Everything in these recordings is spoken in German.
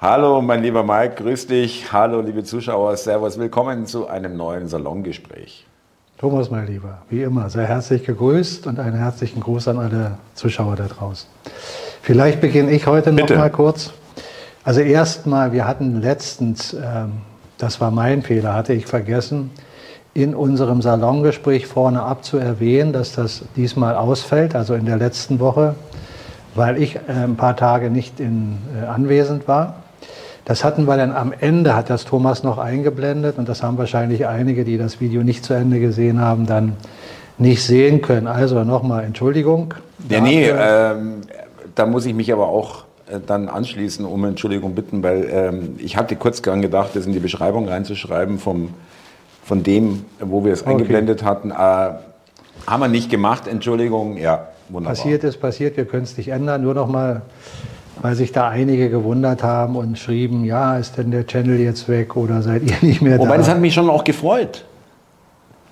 Hallo, mein lieber Mike, grüß dich. Hallo, liebe Zuschauer, Servus, willkommen zu einem neuen Salongespräch. Thomas, mein Lieber, wie immer, sehr herzlich gegrüßt und einen herzlichen Gruß an alle Zuschauer da draußen. Vielleicht beginne ich heute noch Bitte. mal kurz. Also erstmal, wir hatten letztens, ähm, das war mein Fehler, hatte ich vergessen, in unserem Salongespräch vorne ab zu erwähnen, dass das diesmal ausfällt, also in der letzten Woche, weil ich äh, ein paar Tage nicht in, äh, anwesend war. Das hatten wir dann am Ende, hat das Thomas noch eingeblendet und das haben wahrscheinlich einige, die das Video nicht zu Ende gesehen haben, dann nicht sehen können. Also nochmal Entschuldigung. Ja, nee, ähm, da muss ich mich aber auch äh, dann anschließen, um Entschuldigung bitten, weil ähm, ich hatte kurz daran gedacht, das in die Beschreibung reinzuschreiben vom, von dem, wo wir es okay. eingeblendet hatten. Äh, haben wir nicht gemacht, Entschuldigung, ja, wunderbar. Passiert ist passiert, wir können es nicht ändern. Nur noch mal weil sich da einige gewundert haben und schrieben, ja, ist denn der Channel jetzt weg oder seid ihr nicht mehr da? Wobei, das hat mich schon auch gefreut,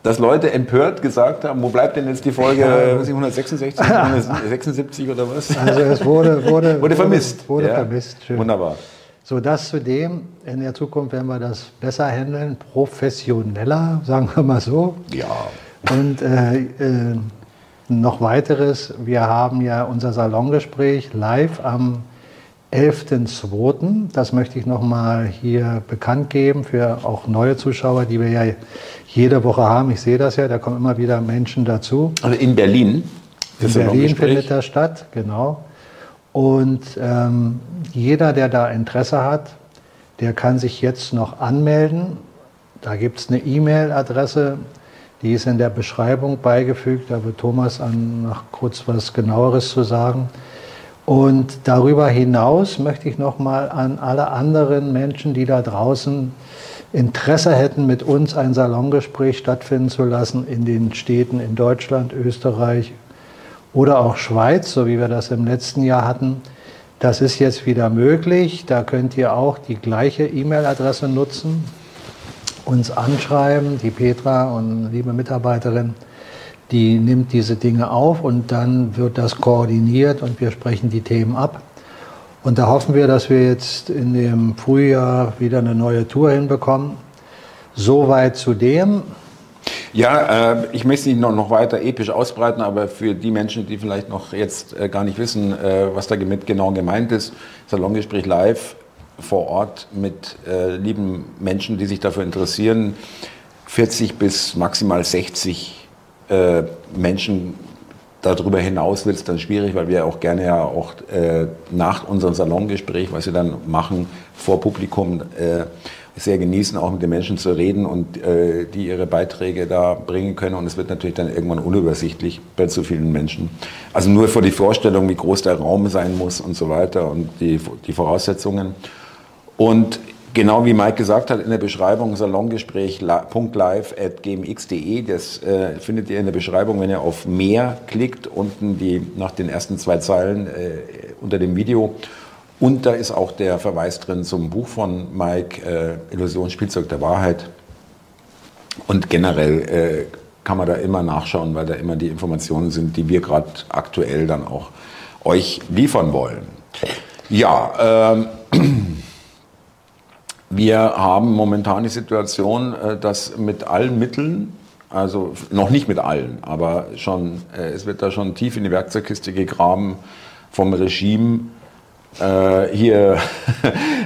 dass Leute empört gesagt haben, wo bleibt denn jetzt die Folge ja. 166, 176 oder was? Also es wurde, wurde, wurde vermisst. Wurde, wurde ja. vermisst, schön. Wunderbar. So, das zudem, in der Zukunft werden wir das besser handeln, professioneller, sagen wir mal so. Ja. Und äh, äh, noch weiteres, wir haben ja unser Salongespräch live am 11.02. Das möchte ich nochmal hier bekannt geben für auch neue Zuschauer, die wir ja jede Woche haben. Ich sehe das ja, da kommen immer wieder Menschen dazu. Also in Berlin? In Berlin findet das statt, genau. Und ähm, jeder, der da Interesse hat, der kann sich jetzt noch anmelden. Da gibt es eine E-Mail-Adresse, die ist in der Beschreibung beigefügt. Da wird Thomas an, noch kurz was genaueres zu sagen. Und darüber hinaus möchte ich noch mal an alle anderen Menschen, die da draußen Interesse hätten, mit uns ein Salongespräch stattfinden zu lassen in den Städten in Deutschland, Österreich oder auch Schweiz, so wie wir das im letzten Jahr hatten. Das ist jetzt wieder möglich. Da könnt ihr auch die gleiche E-Mail-Adresse nutzen, uns anschreiben. Die Petra und liebe Mitarbeiterin die nimmt diese Dinge auf und dann wird das koordiniert und wir sprechen die Themen ab. Und da hoffen wir, dass wir jetzt in dem Frühjahr wieder eine neue Tour hinbekommen. Soweit zu dem. Ja, äh, ich möchte nicht noch, noch weiter episch ausbreiten, aber für die Menschen, die vielleicht noch jetzt äh, gar nicht wissen, äh, was damit genau gemeint ist, Salongespräch live vor Ort mit äh, lieben Menschen, die sich dafür interessieren, 40 bis maximal 60 äh, Menschen darüber hinaus wird es dann schwierig, weil wir auch gerne ja auch äh, nach unserem Salongespräch, was wir dann machen, vor Publikum äh, sehr genießen, auch mit den Menschen zu reden und äh, die ihre Beiträge da bringen können. Und es wird natürlich dann irgendwann unübersichtlich bei zu vielen Menschen. Also nur vor die Vorstellung, wie groß der Raum sein muss und so weiter und die, die Voraussetzungen. Und Genau wie Mike gesagt hat in der Beschreibung, salongespräch.live.gmx.de, das äh, findet ihr in der Beschreibung, wenn ihr auf mehr klickt, unten die, nach den ersten zwei Zeilen äh, unter dem Video. Und da ist auch der Verweis drin zum Buch von Mike, äh, Illusion, Spielzeug der Wahrheit. Und generell äh, kann man da immer nachschauen, weil da immer die Informationen sind, die wir gerade aktuell dann auch euch liefern wollen. Ja, ähm, Wir haben momentan die Situation, äh, dass mit allen Mitteln, also noch nicht mit allen, aber schon, äh, es wird da schon tief in die Werkzeugkiste gegraben vom Regime, äh, hier,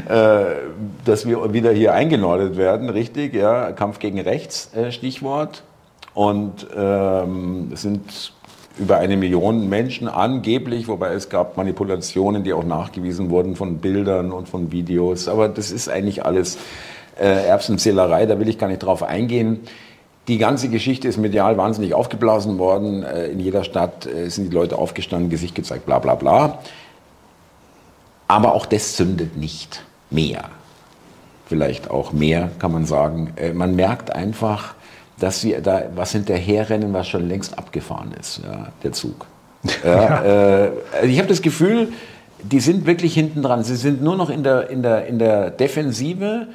dass wir wieder hier eingenordet werden, richtig, ja, Kampf gegen Rechts, Stichwort. Und ähm, sind über eine Million Menschen angeblich, wobei es gab Manipulationen, die auch nachgewiesen wurden von Bildern und von Videos. Aber das ist eigentlich alles äh, Erbsenzählerei, da will ich gar nicht drauf eingehen. Die ganze Geschichte ist medial wahnsinnig aufgeblasen worden. Äh, in jeder Stadt äh, sind die Leute aufgestanden, Gesicht gezeigt, bla bla bla. Aber auch das zündet nicht mehr. Vielleicht auch mehr, kann man sagen. Äh, man merkt einfach, dass wir da was hinterherrennen, was schon längst abgefahren ist, ja, der Zug. Ja, äh, ich habe das Gefühl, die sind wirklich hinten dran. Sie sind nur noch in der, in der, in der Defensive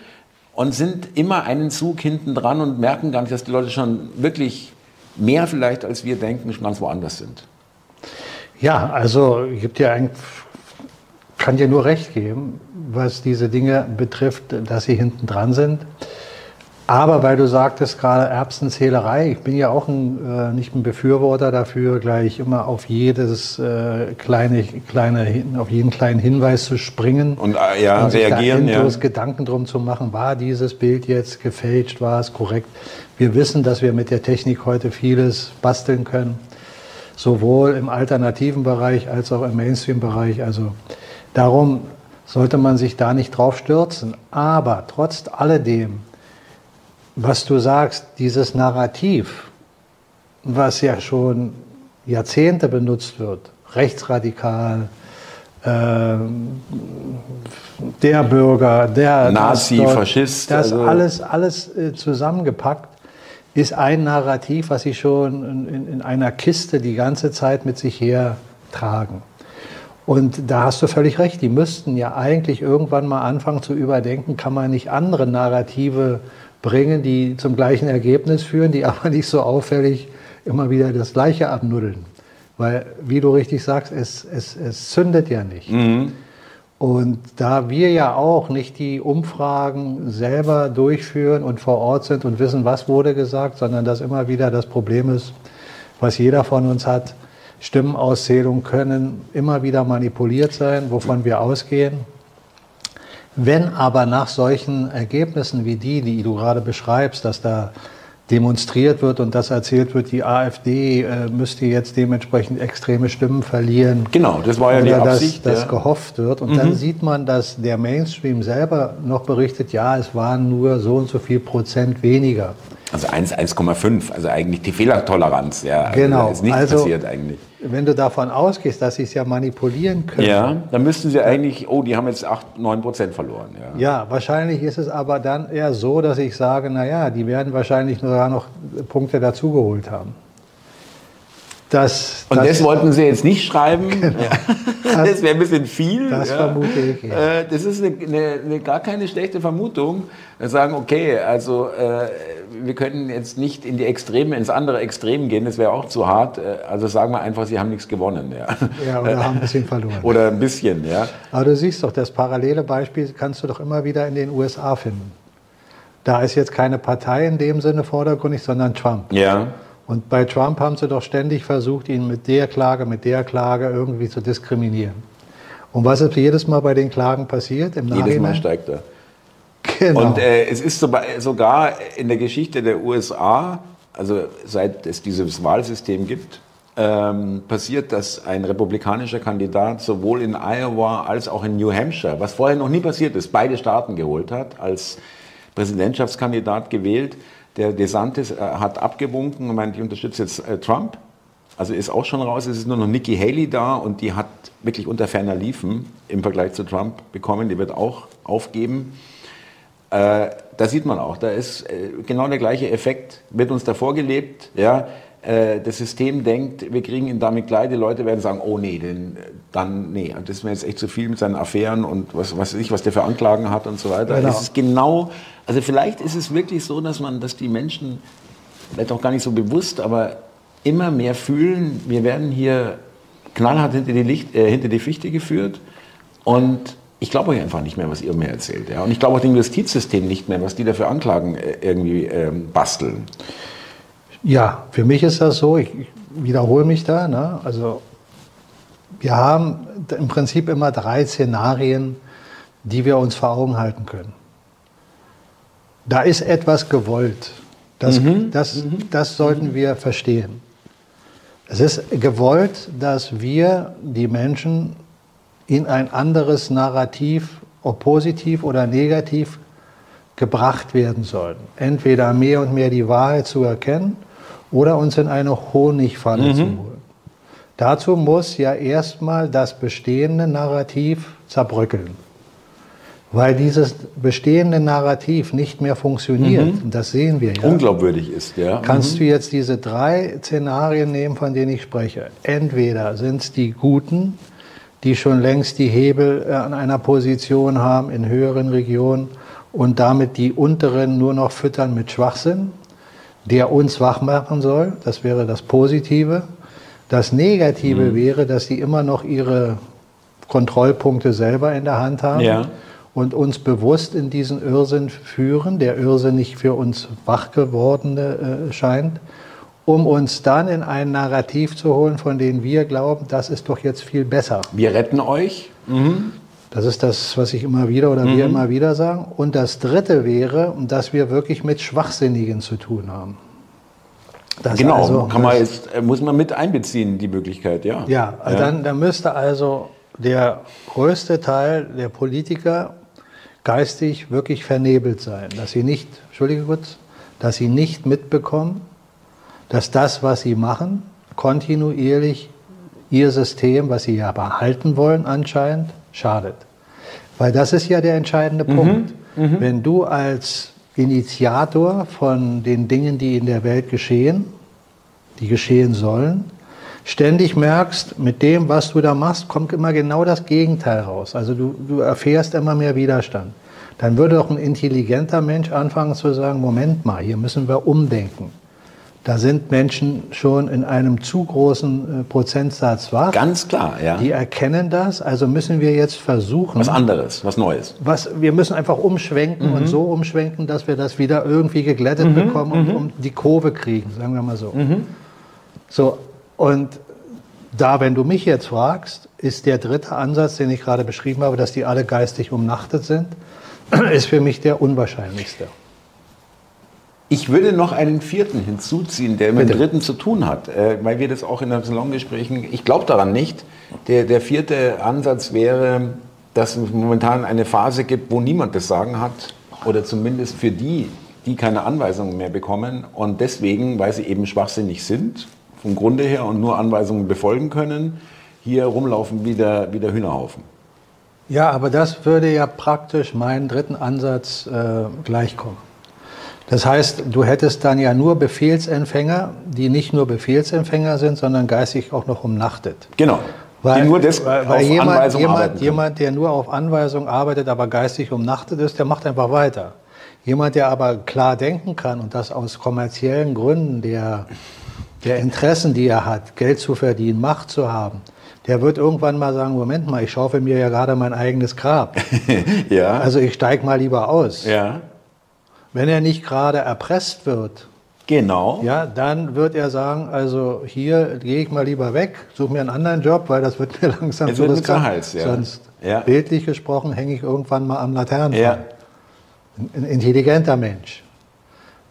und sind immer einen Zug hinten dran und merken gar nicht, dass die Leute schon wirklich mehr vielleicht als wir denken, schon ganz woanders sind. Ja, also gibt ja eigentlich kann dir nur recht geben, was diese Dinge betrifft, dass sie hinten dran sind. Aber weil du sagtest gerade Erbsenzählerei, ich bin ja auch ein, äh, nicht ein Befürworter dafür, gleich immer auf jedes äh, kleine, kleine, auf jeden kleinen Hinweis zu springen und äh, ja, und sich reagieren, da endlos ja. Gedanken drum zu machen, war dieses Bild jetzt gefälscht, war es korrekt. Wir wissen, dass wir mit der Technik heute vieles basteln können, sowohl im alternativen Bereich als auch im Mainstream-Bereich. Also darum sollte man sich da nicht drauf stürzen. Aber trotz alledem was du sagst, dieses Narrativ, was ja schon Jahrzehnte benutzt wird, rechtsradikal, äh, der Bürger, der Nazi, das, Faschist, das also alles, alles äh, zusammengepackt, ist ein Narrativ, was sie schon in, in einer Kiste die ganze Zeit mit sich hertragen. Und da hast du völlig recht, die müssten ja eigentlich irgendwann mal anfangen zu überdenken, kann man nicht andere Narrative bringen, die zum gleichen Ergebnis führen, die aber nicht so auffällig immer wieder das Gleiche abnuddeln. Weil, wie du richtig sagst, es, es, es zündet ja nicht. Mhm. Und da wir ja auch nicht die Umfragen selber durchführen und vor Ort sind und wissen, was wurde gesagt, sondern dass immer wieder das Problem ist, was jeder von uns hat, Stimmenauszählungen können immer wieder manipuliert sein, wovon wir ausgehen. Wenn aber nach solchen Ergebnissen wie die, die du gerade beschreibst, dass da demonstriert wird und das erzählt wird, die AfD äh, müsste jetzt dementsprechend extreme Stimmen verlieren. Genau, das war ja die Absicht. Dass, dass ja. gehofft wird. Und mhm. dann sieht man, dass der Mainstream selber noch berichtet, ja, es waren nur so und so viel Prozent weniger. Also 1,5, also eigentlich die Fehlertoleranz, ja. Also genau. ist nichts also, passiert eigentlich. Wenn du davon ausgehst, dass sie es ja manipulieren können. Ja, dann müssten sie eigentlich, oh, die haben jetzt 8, 9 Prozent verloren. Ja. ja, wahrscheinlich ist es aber dann eher so, dass ich sage, naja, die werden wahrscheinlich nur noch Punkte dazugeholt haben. Das, und das, das, wollten Sie jetzt nicht schreiben. Genau. Ja. Das, wäre ein bisschen viel. Das ja. vermute ich. Ja. Äh, das ist eine, eine, eine, gar keine schlechte Vermutung. Wir sagen, okay, also äh, wir können jetzt nicht in die Extreme, ins andere Extrem gehen, das wäre auch zu hart. Äh, also sagen wir einfach, Sie haben nichts gewonnen. Ja, ja oder haben ein bisschen verloren. Oder ein bisschen, ja. Aber du siehst doch, das parallele Beispiel kannst du doch immer wieder in den USA finden. Da ist jetzt keine Partei in dem Sinne vordergründig, sondern Trump. Ja. Und bei Trump haben sie doch ständig versucht, ihn mit der Klage, mit der Klage irgendwie zu diskriminieren. Und was ist jedes Mal bei den Klagen passiert? Im jedes Mal steigt er. Genau. Und äh, es ist sogar in der Geschichte der USA, also seit es dieses Wahlsystem gibt, ähm, passiert, dass ein republikanischer Kandidat sowohl in Iowa als auch in New Hampshire, was vorher noch nie passiert ist, beide Staaten geholt hat, als Präsidentschaftskandidat gewählt. Der DeSantis äh, hat abgewunken und meint, ich unterstütze jetzt äh, Trump. Also ist auch schon raus, es ist nur noch Nikki Haley da und die hat wirklich unter ferner Liefen im Vergleich zu Trump bekommen. Die wird auch aufgeben. Äh, da sieht man auch, da ist äh, genau der gleiche Effekt, wird uns da vorgelebt. Ja? Äh, das System denkt, wir kriegen ihn damit klar, die Leute werden sagen, oh nee, denn, dann nee, das ist mir jetzt echt zu viel mit seinen Affären und was weiß ich, was der für Anklagen hat und so weiter. Genau. Es ist genau also vielleicht ist es wirklich so, dass man, dass die Menschen, vielleicht auch gar nicht so bewusst, aber immer mehr fühlen, wir werden hier knallhart hinter die, Licht, äh, hinter die Fichte geführt und ich glaube euch einfach nicht mehr, was ihr mir erzählt. Ja? Und ich glaube auch dem Justizsystem nicht mehr, was die da für Anklagen äh, irgendwie ähm, basteln. Ja, für mich ist das so, ich wiederhole mich da. Ne? Also wir haben im Prinzip immer drei Szenarien, die wir uns vor Augen halten können. Da ist etwas gewollt. Das, mhm. das, mhm. das sollten wir verstehen. Es ist gewollt, dass wir die Menschen in ein anderes Narrativ, ob positiv oder negativ, gebracht werden sollen. Entweder mehr und mehr die Wahrheit zu erkennen oder uns in eine Honigfalle mhm. zu holen. Dazu muss ja erstmal das bestehende Narrativ zerbröckeln weil dieses bestehende Narrativ nicht mehr funktioniert. Mhm. Das sehen wir ja. Unglaubwürdig ist, ja. Kannst mhm. du jetzt diese drei Szenarien nehmen, von denen ich spreche? Entweder sind es die Guten, die schon längst die Hebel äh, an einer Position haben in höheren Regionen und damit die unteren nur noch füttern mit Schwachsinn, der uns wach machen soll. Das wäre das Positive. Das Negative mhm. wäre, dass sie immer noch ihre Kontrollpunkte selber in der Hand haben ja. Und uns bewusst in diesen Irrsinn führen, der Irrsinn nicht für uns wach gewordene äh, scheint, um uns dann in ein Narrativ zu holen, von dem wir glauben, das ist doch jetzt viel besser. Wir retten euch. Mhm. Das ist das, was ich immer wieder oder mhm. wir immer wieder sagen. Und das Dritte wäre, dass wir wirklich mit Schwachsinnigen zu tun haben. Das genau, also, kann man jetzt, äh, muss man mit einbeziehen, die Möglichkeit, ja. Ja, ja. Dann, dann müsste also der größte Teil der Politiker geistig wirklich vernebelt sein, dass sie nicht, entschuldige kurz, dass sie nicht mitbekommen, dass das, was sie machen, kontinuierlich ihr System, was sie ja behalten wollen anscheinend, schadet. Weil das ist ja der entscheidende mhm. Punkt. Mhm. Wenn du als Initiator von den Dingen, die in der Welt geschehen, die geschehen sollen, ständig merkst, mit dem, was du da machst, kommt immer genau das Gegenteil raus. Also du, du erfährst immer mehr Widerstand. Dann würde doch ein intelligenter Mensch anfangen zu sagen, Moment mal, hier müssen wir umdenken. Da sind Menschen schon in einem zu großen äh, Prozentsatz wach. Ganz klar, ja. Die erkennen das. Also müssen wir jetzt versuchen. Was anderes, was Neues. Was, wir müssen einfach umschwenken mhm. und so umschwenken, dass wir das wieder irgendwie geglättet mhm. bekommen und mhm. um die Kurve kriegen, sagen wir mal so. Mhm. So, und da, wenn du mich jetzt fragst, ist der dritte Ansatz, den ich gerade beschrieben habe, dass die alle geistig umnachtet sind, ist für mich der unwahrscheinlichste. Ich würde noch einen vierten hinzuziehen, der mit dem dritten zu tun hat, äh, weil wir das auch in den Salongesprächen, ich glaube daran nicht. Der, der vierte Ansatz wäre, dass es momentan eine Phase gibt, wo niemand das Sagen hat oder zumindest für die, die keine Anweisungen mehr bekommen und deswegen, weil sie eben schwachsinnig sind, vom Grunde her und nur Anweisungen befolgen können, hier rumlaufen wie der, wie der Hühnerhaufen. Ja, aber das würde ja praktisch meinen dritten Ansatz äh, gleichkommen. Das heißt, du hättest dann ja nur Befehlsempfänger, die nicht nur Befehlsempfänger sind, sondern geistig auch noch umnachtet. Genau. Weil, die nur das weil, weil jemand, jemand, jemand, der nur auf Anweisung arbeitet, aber geistig umnachtet ist, der macht einfach weiter. Jemand, der aber klar denken kann und das aus kommerziellen Gründen der, der Interessen, die er hat, Geld zu verdienen, Macht zu haben, der wird irgendwann mal sagen, Moment mal, ich schaufel mir ja gerade mein eigenes Grab. ja. Also ich steige mal lieber aus. Ja. Wenn er nicht gerade erpresst wird, Genau. Ja, dann wird er sagen, also hier gehe ich mal lieber weg, suche mir einen anderen Job, weil das wird mir langsam zu riskant. Hals, ja. Sonst, ja. bildlich gesprochen, hänge ich irgendwann mal am Laternenfall. Ja. Ein intelligenter Mensch.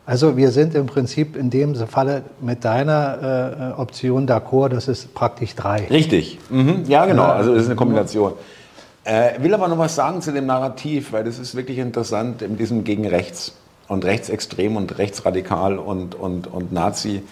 Also wir sind im Prinzip in dem Falle mit deiner äh, Option d'accord, das ist praktisch drei. Richtig. Mhm. Ja, genau. Also das ist eine Kombination. Äh, will aber noch was sagen zu dem Narrativ, weil das ist wirklich interessant in diesem gegen rechts und rechtsextrem und rechtsradikal und, und, und Nazi.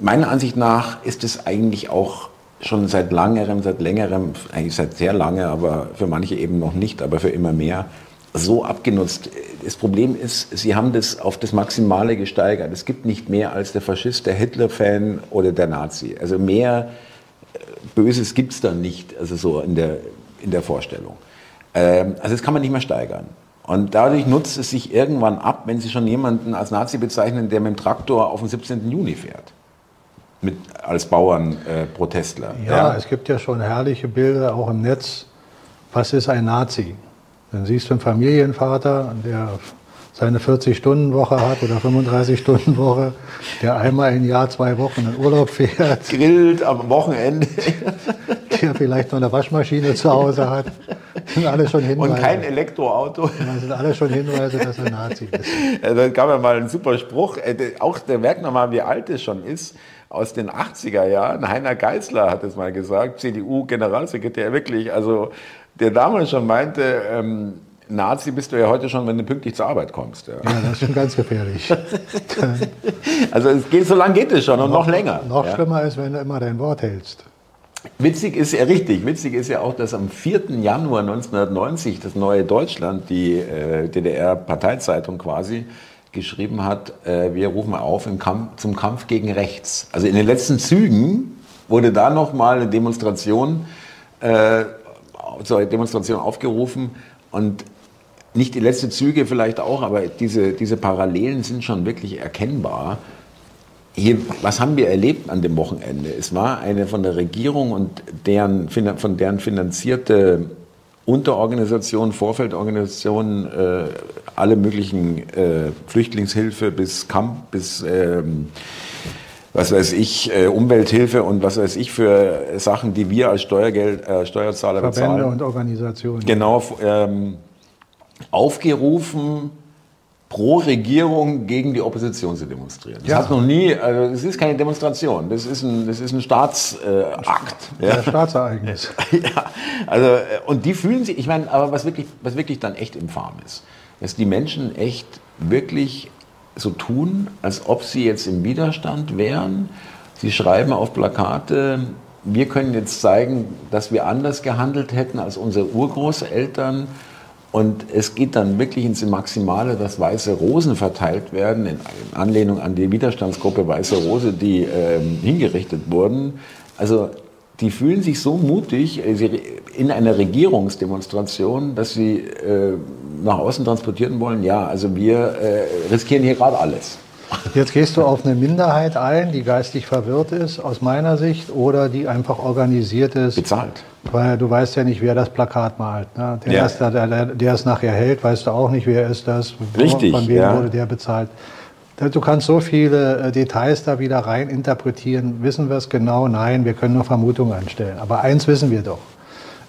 Meiner Ansicht nach ist es eigentlich auch schon seit langerem, seit längerem, eigentlich seit sehr lange, aber für manche eben noch nicht, aber für immer mehr, so abgenutzt. Das Problem ist, sie haben das auf das Maximale gesteigert. Es gibt nicht mehr als der Faschist, der Hitler-Fan oder der Nazi. Also mehr äh, Böses gibt es da nicht, also so in der, in der Vorstellung. Ähm, also das kann man nicht mehr steigern. Und dadurch nutzt es sich irgendwann ab, wenn Sie schon jemanden als Nazi bezeichnen, der mit dem Traktor auf den 17. Juni fährt. Mit, als Bauernprotestler. Äh, ja, ja, es gibt ja schon herrliche Bilder auch im Netz. Was ist ein Nazi? Dann siehst du einen Familienvater, der seine 40-Stunden-Woche hat oder 35-Stunden-Woche, der einmal im Jahr zwei Wochen in Urlaub fährt. Grillt am Wochenende. Der vielleicht noch eine Waschmaschine zu Hause hat. Das sind alle schon Hinweise. Und kein Elektroauto. Das sind alle schon Hinweise, dass er Nazi ist. Da gab ja mal einen super Spruch, äh, auch der merkt nochmal, wie alt es schon ist aus den 80er Jahren. Heiner Geißler hat es mal gesagt, CDU-Generalsekretär, wirklich, also der damals schon meinte, ähm, Nazi bist du ja heute schon, wenn du pünktlich zur Arbeit kommst. Ja, ja das ist schon ganz gefährlich. also es geht, so lange geht es schon und noch, noch länger. Noch ja. schlimmer ist, wenn du immer dein Wort hältst. Witzig ist ja richtig, witzig ist ja auch, dass am 4. Januar 1990 das Neue Deutschland, die äh, DDR-Parteizeitung quasi, geschrieben hat, äh, wir rufen auf Kampf, zum Kampf gegen rechts. Also in den letzten Zügen wurde da nochmal eine Demonstration, äh, zur Demonstration aufgerufen und nicht die letzten Züge vielleicht auch, aber diese, diese Parallelen sind schon wirklich erkennbar. hier, was haben wir erlebt an dem Wochenende? Es war eine von der Regierung und deren, von deren finanzierte Unterorganisationen, Vorfeldorganisationen, äh, alle möglichen äh, Flüchtlingshilfe bis Camp, bis ähm, was weiß ich, äh, Umwelthilfe und was weiß ich für Sachen, die wir als Steuergeld, äh, Steuerzahler Verbände bezahlen. Verbände und Organisationen. Genau, ähm, aufgerufen, pro Regierung gegen die Opposition zu demonstrieren. Das ja. hat noch nie, also es ist keine Demonstration, das ist ein, das ist ein Staatsakt. Äh, ja. Staatsereignis. ja, also, äh, und die fühlen sich, ich meine, aber was wirklich, was wirklich dann echt infam ist, dass die Menschen echt wirklich so tun, als ob sie jetzt im Widerstand wären. Sie schreiben auf Plakate, wir können jetzt zeigen, dass wir anders gehandelt hätten als unsere Urgroßeltern. Und es geht dann wirklich ins Maximale, dass weiße Rosen verteilt werden, in Anlehnung an die Widerstandsgruppe Weiße Rose, die ähm, hingerichtet wurden. Also die fühlen sich so mutig äh, in einer Regierungsdemonstration, dass sie äh, nach außen transportieren wollen, ja, also wir äh, riskieren hier gerade alles. Jetzt gehst du auf eine Minderheit ein, die geistig verwirrt ist, aus meiner Sicht, oder die einfach organisiert ist. Bezahlt. Weil du weißt ja nicht, wer das Plakat malt. Ne? Der, ja. ist, der, der, der es nachher hält, weißt du auch nicht, wer ist das. Richtig. Von wem ja. wurde der bezahlt. Du kannst so viele äh, Details da wieder rein interpretieren. Wissen wir es genau? Nein, wir können nur Vermutungen anstellen. Aber eins wissen wir doch.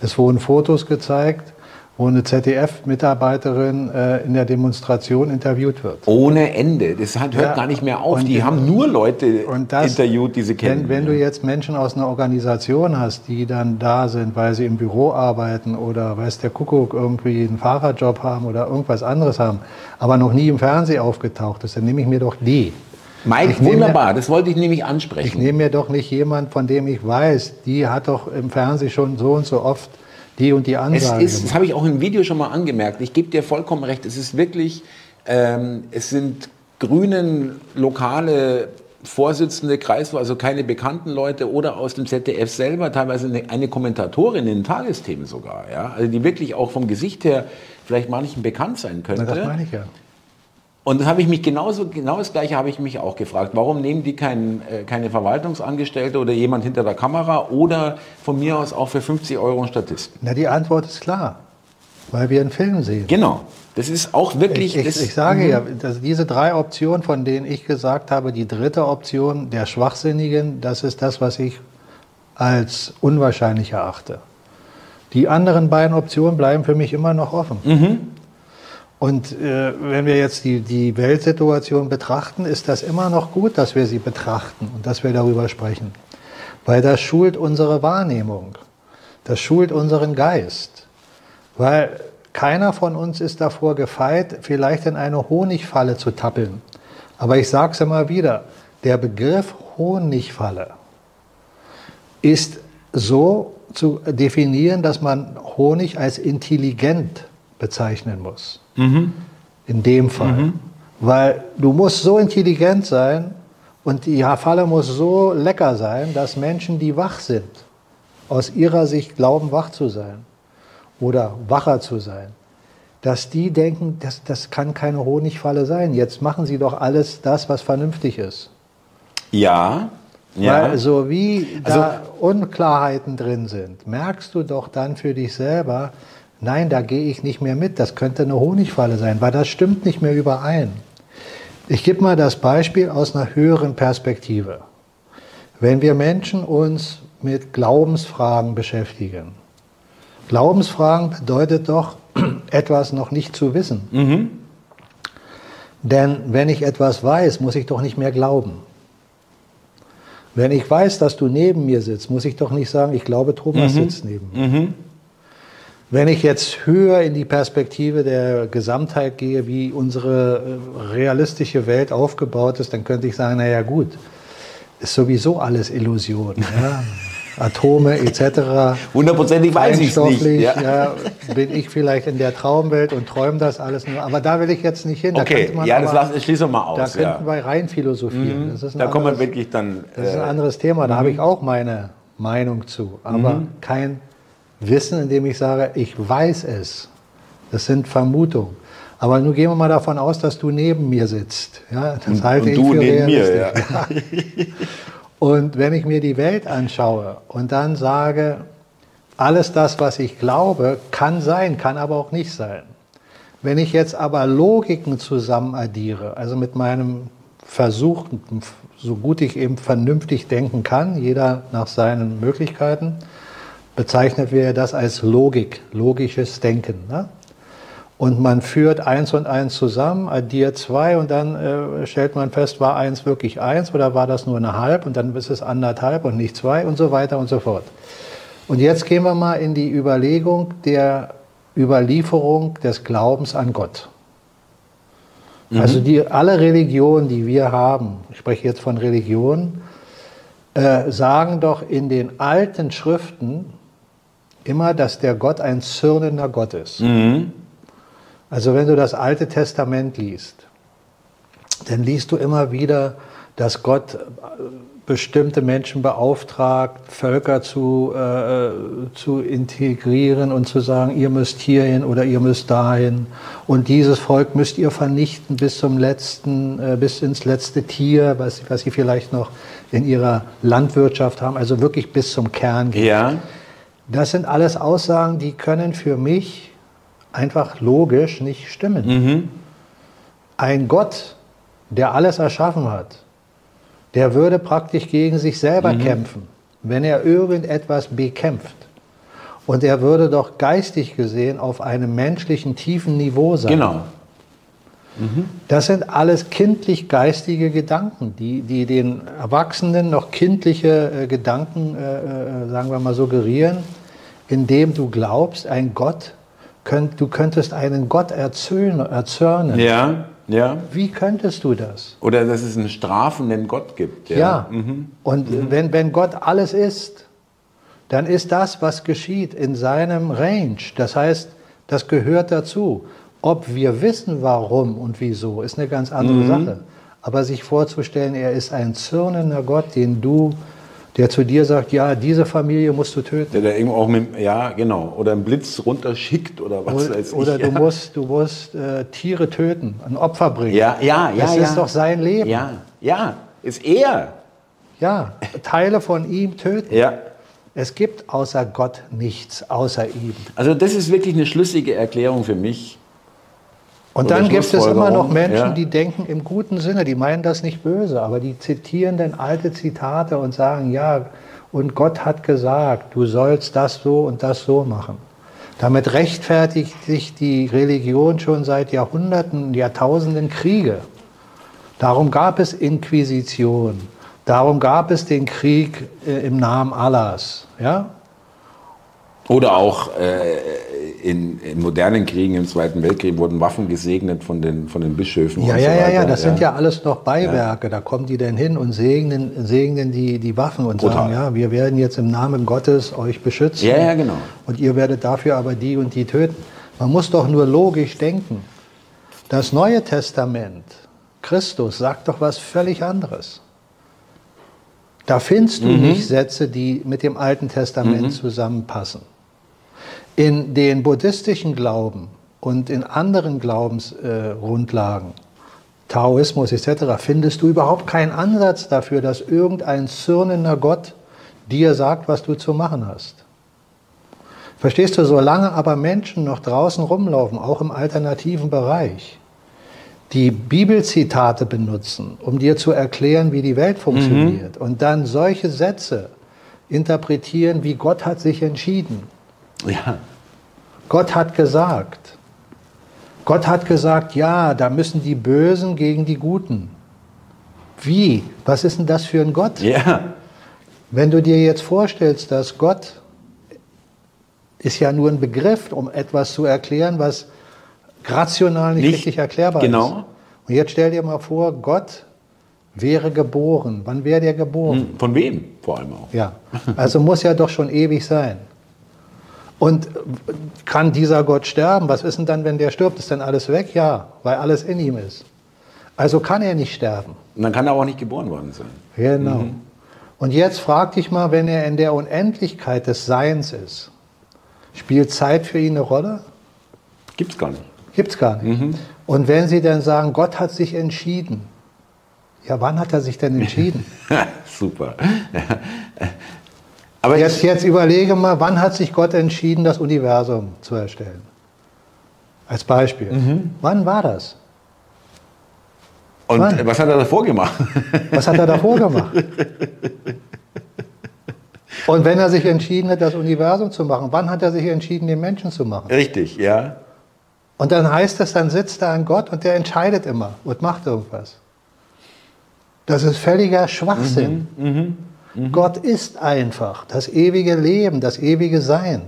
Es wurden Fotos gezeigt wo eine ZDF-Mitarbeiterin äh, in der Demonstration interviewt wird. Ohne Ende. Das hört ja, gar nicht mehr auf. Die haben nur Leute das, interviewt, die sie kennen. Wenn, wenn, du jetzt Menschen aus einer Organisation hast, die dann da sind, weil sie im Büro arbeiten oder weiß der Kuckuck irgendwie einen Fahrerjob haben oder irgendwas anderes haben, aber noch nie im Fernsehen aufgetaucht ist, dann nehme ich mir doch die. Mike, wunderbar, mir, das wollte ich nämlich ansprechen. Ich nehme mir doch nicht jemand, von dem ich weiß, die hat doch im Fernsehen schon so und so oft die und die Ansage. Es ist, das habe ich auch im Video schon mal angemerkt. Ich gebe dir vollkommen recht. Es ist wirklich, ähm, es sind grünen lokale Vorsitzende, Kreis, also keine bekannten Leute oder aus dem ZDF selber, teilweise eine, eine Kommentatorin in den Tagesthemen sogar, ja, also die wirklich auch vom Gesicht her vielleicht manchen bekannt sein könnte. Na, das meine ich ja. Und das habe ich mich genauso, genau das Gleiche habe ich mich auch gefragt. Warum nehmen die kein, äh, keine Verwaltungsangestellte oder jemand hinter der Kamera oder von mir aus auch für 50 Euro einen Statist? Na, die Antwort ist klar. Weil wir einen Film sehen. Genau. Das ist auch wirklich. Ich, ich, ich sage mhm. ja, dass diese drei Optionen, von denen ich gesagt habe, die dritte Option der Schwachsinnigen, das ist das, was ich als unwahrscheinlich erachte. Die anderen beiden Optionen bleiben für mich immer noch offen. Mhm. Und äh, wenn wir jetzt die, die Weltsituation betrachten, ist das immer noch gut, dass wir sie betrachten und dass wir darüber sprechen. Weil das schult unsere Wahrnehmung, das schult unseren Geist. Weil keiner von uns ist davor gefeit, vielleicht in eine Honigfalle zu tappeln. Aber ich sage es immer wieder, der Begriff Honigfalle ist so zu definieren, dass man Honig als intelligent bezeichnen muss. Mhm. In dem Fall. Mhm. Weil du musst so intelligent sein und die Falle muss so lecker sein, dass Menschen, die wach sind, aus ihrer Sicht glauben, wach zu sein oder wacher zu sein, dass die denken, das, das kann keine Honigfalle sein. Jetzt machen sie doch alles das, was vernünftig ist. Ja. Ja. Weil so wie da also, Unklarheiten drin sind, merkst du doch dann für dich selber, Nein, da gehe ich nicht mehr mit. Das könnte eine Honigfalle sein, weil das stimmt nicht mehr überein. Ich gebe mal das Beispiel aus einer höheren Perspektive. Wenn wir Menschen uns mit Glaubensfragen beschäftigen. Glaubensfragen bedeutet doch, etwas noch nicht zu wissen. Mhm. Denn wenn ich etwas weiß, muss ich doch nicht mehr glauben. Wenn ich weiß, dass du neben mir sitzt, muss ich doch nicht sagen, ich glaube, Thomas mhm. sitzt neben mir. Mhm. Wenn ich jetzt höher in die Perspektive der Gesamtheit gehe, wie unsere äh, realistische Welt aufgebaut ist, dann könnte ich sagen, naja gut, ist sowieso alles Illusion. Ja? Atome etc. Hundertprozentig weiß ich nicht. Ja. ja. bin ich vielleicht in der Traumwelt und träume das alles nur. Aber da will ich jetzt nicht hin. Da okay, ja, das aber, schließen wir mal aus. Da könnten wir rein philosophieren. Mhm. da kommt man wirklich dann... Das ist ein äh, anderes Thema, da habe ich mhm. auch meine Meinung zu. Aber mhm. kein Wissen, indem ich sage, ich weiß es. Das sind Vermutungen. Aber nun gehen wir mal davon aus, dass du neben mir sitzt. Ja, das halte und ich du für neben mir, ja. Und wenn ich mir die Welt anschaue und dann sage, alles das, was ich glaube, kann sein, kann aber auch nicht sein. Wenn ich jetzt aber Logiken zusammen addiere, also mit meinem Versuch, so gut ich eben vernünftig denken kann, jeder nach seinen Möglichkeiten, bezeichnet wir das als Logik, logisches Denken. Ne? Und man führt eins und eins zusammen, addiert zwei und dann äh, stellt man fest, war eins wirklich eins oder war das nur eine halb und dann ist es anderthalb und nicht zwei und so weiter und so fort. Und jetzt gehen wir mal in die Überlegung der Überlieferung des Glaubens an Gott. Mhm. Also die, alle Religionen, die wir haben, ich spreche jetzt von Religionen, äh, sagen doch in den alten Schriften immer, dass der Gott ein zürnender Gott ist. Mhm. Also wenn du das Alte Testament liest, dann liest du immer wieder, dass Gott bestimmte Menschen beauftragt, Völker zu, äh, zu integrieren und zu sagen, ihr müsst hierhin oder ihr müsst dahin und dieses Volk müsst ihr vernichten bis zum letzten, äh, bis ins letzte Tier, was, was sie vielleicht noch in ihrer Landwirtschaft haben, also wirklich bis zum Kern gehen. Ja. Das sind alles Aussagen, die können für mich einfach logisch nicht stimmen. Mhm. Ein Gott, der alles erschaffen hat, der würde praktisch gegen sich selber mhm. kämpfen, wenn er irgendetwas bekämpft. Und er würde doch geistig gesehen auf einem menschlichen tiefen Niveau sein. Genau. Mhm. Das sind alles kindlich-geistige Gedanken, die, die den Erwachsenen noch kindliche äh, Gedanken, äh, äh, sagen wir mal, suggerieren, indem du glaubst, ein Gott, könnt, du könntest einen Gott erzürnen. erzürnen. Ja. Ja. Wie könntest du das? Oder dass es einen strafenden Gott gibt. Ja. ja. Mhm. Und mhm. Wenn, wenn Gott alles ist, dann ist das, was geschieht, in seinem Range. Das heißt, das gehört dazu. Ob wir wissen, warum und wieso, ist eine ganz andere mhm. Sache. Aber sich vorzustellen, er ist ein zürnender Gott, den du der zu dir sagt, ja, diese Familie musst du töten. Der da irgendwo auch mit, ja, genau, oder einen Blitz runterschickt oder was oder, weiß ich. Oder du ja. musst, du musst äh, Tiere töten, ein Opfer bringen. Ja, ja, ja. Das ja. ist doch sein Leben. Ja, ja, ist er. Ja, Teile von ihm töten. Ja. Es gibt außer Gott nichts, außer ihm. Also das ist wirklich eine schlüssige Erklärung für mich. Und dann gibt es immer noch Menschen, ja. die denken im guten Sinne, die meinen das nicht böse, aber die zitieren dann alte Zitate und sagen, ja, und Gott hat gesagt, du sollst das so und das so machen. Damit rechtfertigt sich die Religion schon seit Jahrhunderten, Jahrtausenden Kriege. Darum gab es Inquisition. Darum gab es den Krieg äh, im Namen Allahs. Ja? Oder auch äh, in, in, modernen Kriegen im Zweiten Weltkrieg wurden Waffen gesegnet von den, von den Bischöfen. Ja, ja, so ja, ja, das ja. sind ja alles noch Beiwerke. Ja. Da kommen die denn hin und segnen, segnen die, die Waffen und Brutal. sagen, ja, wir werden jetzt im Namen Gottes euch beschützen. Ja, ja, genau. Und ihr werdet dafür aber die und die töten. Man muss doch nur logisch denken. Das Neue Testament, Christus, sagt doch was völlig anderes. Da findest du mhm. nicht Sätze, die mit dem Alten Testament mhm. zusammenpassen. In den buddhistischen Glauben und in anderen Glaubensgrundlagen, äh, Taoismus etc., findest du überhaupt keinen Ansatz dafür, dass irgendein zürnender Gott dir sagt, was du zu machen hast. Verstehst du, solange aber Menschen noch draußen rumlaufen, auch im alternativen Bereich, die Bibelzitate benutzen, um dir zu erklären, wie die Welt funktioniert, mhm. und dann solche Sätze interpretieren, wie Gott hat sich entschieden, ja. Gott hat gesagt. Gott hat gesagt, ja, da müssen die Bösen gegen die Guten. Wie? Was ist denn das für ein Gott? Ja. Wenn du dir jetzt vorstellst, dass Gott ist ja nur ein Begriff, um etwas zu erklären, was rational nicht, nicht richtig erklärbar genau. ist. Genau. Und jetzt stell dir mal vor, Gott wäre geboren. Wann wäre der geboren? Hm, von wem vor allem auch? Ja, also muss ja doch schon ewig sein. Und kann dieser Gott sterben? Was ist denn dann, wenn der stirbt? Ist dann alles weg? Ja, weil alles in ihm ist. Also kann er nicht sterben. Und dann kann er auch nicht geboren worden sein. Genau. Mhm. Und jetzt frag dich mal, wenn er in der Unendlichkeit des Seins ist, spielt Zeit für ihn eine Rolle? Gibt's gar nicht. Gibt's gar nicht. Mhm. Und wenn Sie dann sagen, Gott hat sich entschieden, ja, wann hat er sich denn entschieden? Super. Aber jetzt, jetzt überlege mal, wann hat sich Gott entschieden, das Universum zu erstellen? Als Beispiel. Mhm. Wann war das? Und wann? was hat er davor gemacht? Was hat er davor gemacht? Und wenn er sich entschieden hat, das Universum zu machen, wann hat er sich entschieden, den Menschen zu machen? Richtig, ja. Und dann heißt es, dann sitzt da ein Gott und der entscheidet immer und macht irgendwas. Das ist völliger Schwachsinn. Mhm, mh, mh. Gott ist einfach das ewige Leben, das ewige Sein.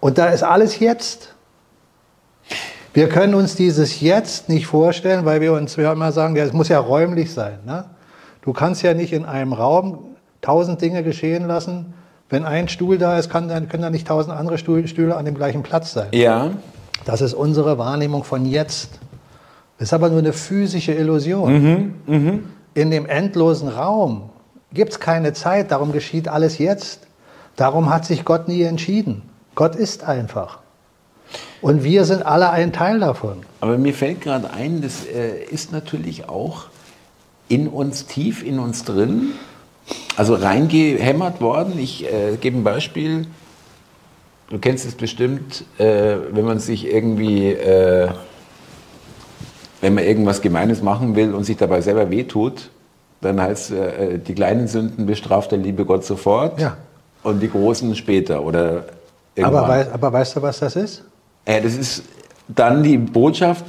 Und da ist alles jetzt. Wir können uns dieses Jetzt nicht vorstellen, weil wir uns wir immer sagen, es muss ja räumlich sein. Ne? Du kannst ja nicht in einem Raum tausend Dinge geschehen lassen. Wenn ein Stuhl da ist, kann, dann können da nicht tausend andere Stühle an dem gleichen Platz sein. Ja. Das ist unsere Wahrnehmung von jetzt. Das ist aber nur eine physische Illusion. Mhm, mh. In dem endlosen Raum gibt es keine Zeit, darum geschieht alles jetzt. Darum hat sich Gott nie entschieden. Gott ist einfach. Und wir sind alle ein Teil davon. Aber mir fällt gerade ein, das äh, ist natürlich auch in uns, tief in uns drin, also reingehämmert worden. Ich äh, gebe ein Beispiel. Du kennst es bestimmt, äh, wenn man sich irgendwie, äh, wenn man irgendwas Gemeines machen will und sich dabei selber wehtut, dann heißt äh, die kleinen Sünden bestraft der liebe Gott sofort ja. und die großen später oder Aber, wei aber weißt du, was das ist? Ja, das ist dann die Botschaft,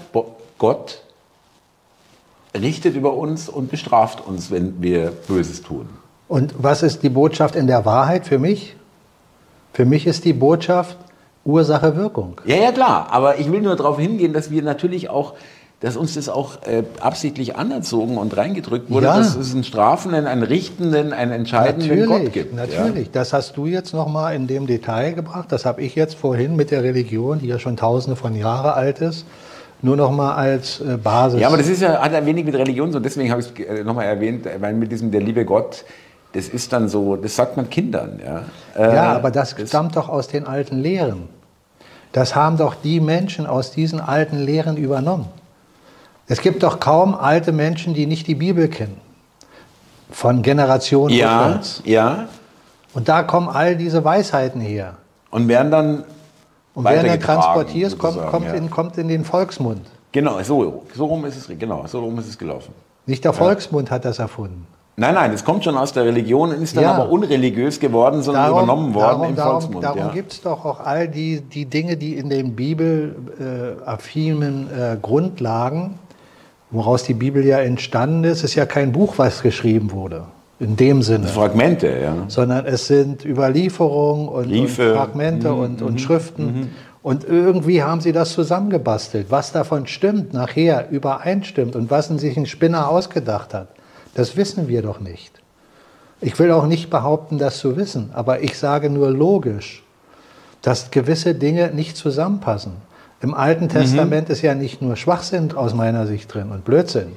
Gott richtet über uns und bestraft uns, wenn wir Böses tun. Und was ist die Botschaft in der Wahrheit für mich? Für mich ist die Botschaft Ursache Wirkung. Ja, ja, klar. Aber ich will nur darauf hingehen, dass wir natürlich auch, dass uns das auch äh, absichtlich anerzogen und reingedrückt wurde, ja. dass es einen strafenden, einen richtenden, einen entscheidenden natürlich, Gott gibt. Natürlich. Ja. Das hast du jetzt nochmal in dem Detail gebracht. Das habe ich jetzt vorhin mit der Religion, die ja schon tausende von Jahren alt ist, nur noch mal als äh, Basis. Ja, aber das ist ja, hat ein wenig mit Religion so, deswegen habe ich es äh, noch mal erwähnt, weil mit diesem der liebe Gott, das ist dann so, das sagt man Kindern. Ja, äh, ja aber das, das stammt doch aus den alten Lehren. Das haben doch die Menschen aus diesen alten Lehren übernommen. Es gibt doch kaum alte Menschen, die nicht die Bibel kennen. Von Generationen ja, rückwärts. Ja. Und da kommen all diese Weisheiten her. Und werden dann und werden dann transportiert, kommt, kommt, ja. in, kommt in den Volksmund. Genau, so, so rum ist es, genau, so rum ist es gelaufen. Nicht der Volksmund ja. hat das erfunden. Nein, nein, es kommt schon aus der Religion und ist dann ja. aber unreligiös geworden, sondern darum, übernommen worden darum, im Volksmund. Darum, darum ja. gibt es doch auch all die, die Dinge, die in den bibelaffinen äh, äh, Grundlagen, woraus die Bibel ja entstanden ist, ist ja kein Buch, was geschrieben wurde. In dem Sinne. Fragmente, ja. Sondern es sind Überlieferungen und, und Fragmente mhm, und, und mhm, Schriften. Mhm. Und irgendwie haben sie das zusammengebastelt. Was davon stimmt, nachher übereinstimmt und was sich ein Spinner ausgedacht hat. Das wissen wir doch nicht. Ich will auch nicht behaupten, das zu wissen, aber ich sage nur logisch, dass gewisse Dinge nicht zusammenpassen. Im Alten. Testament mhm. ist ja nicht nur Schwachsinn aus meiner Sicht drin und Blödsinn,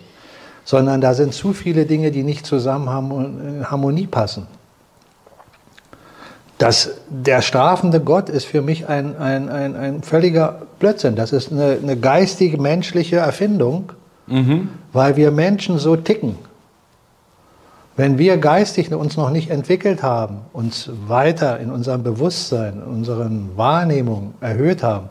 sondern da sind zu viele Dinge, die nicht zusammen in Harmonie passen. Das, der strafende Gott ist für mich ein, ein, ein, ein völliger Blödsinn. Das ist eine, eine geistige, menschliche Erfindung, mhm. weil wir Menschen so ticken. Wenn wir geistig uns noch nicht entwickelt haben, uns weiter in unserem Bewusstsein, in unseren Wahrnehmungen erhöht haben,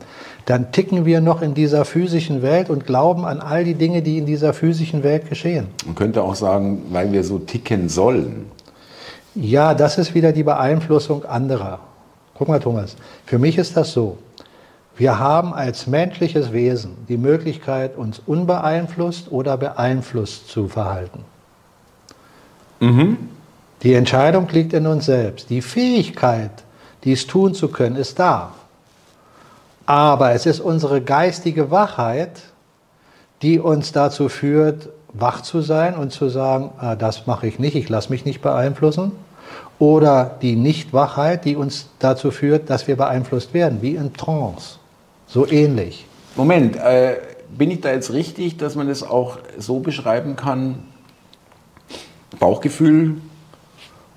dann ticken wir noch in dieser physischen Welt und glauben an all die Dinge, die in dieser physischen Welt geschehen. Man könnte auch sagen, weil wir so ticken sollen. Ja, das ist wieder die Beeinflussung anderer. Guck mal, Thomas, für mich ist das so. Wir haben als menschliches Wesen die Möglichkeit, uns unbeeinflusst oder beeinflusst zu verhalten. Mhm. Die Entscheidung liegt in uns selbst. Die Fähigkeit, dies tun zu können, ist da. Aber es ist unsere geistige Wachheit, die uns dazu führt, wach zu sein und zu sagen, ah, das mache ich nicht, ich lasse mich nicht beeinflussen. Oder die Nichtwachheit, die uns dazu führt, dass wir beeinflusst werden, wie in Trance. So ähnlich. Moment, äh, bin ich da jetzt richtig, dass man es das auch so beschreiben kann, Bauchgefühl,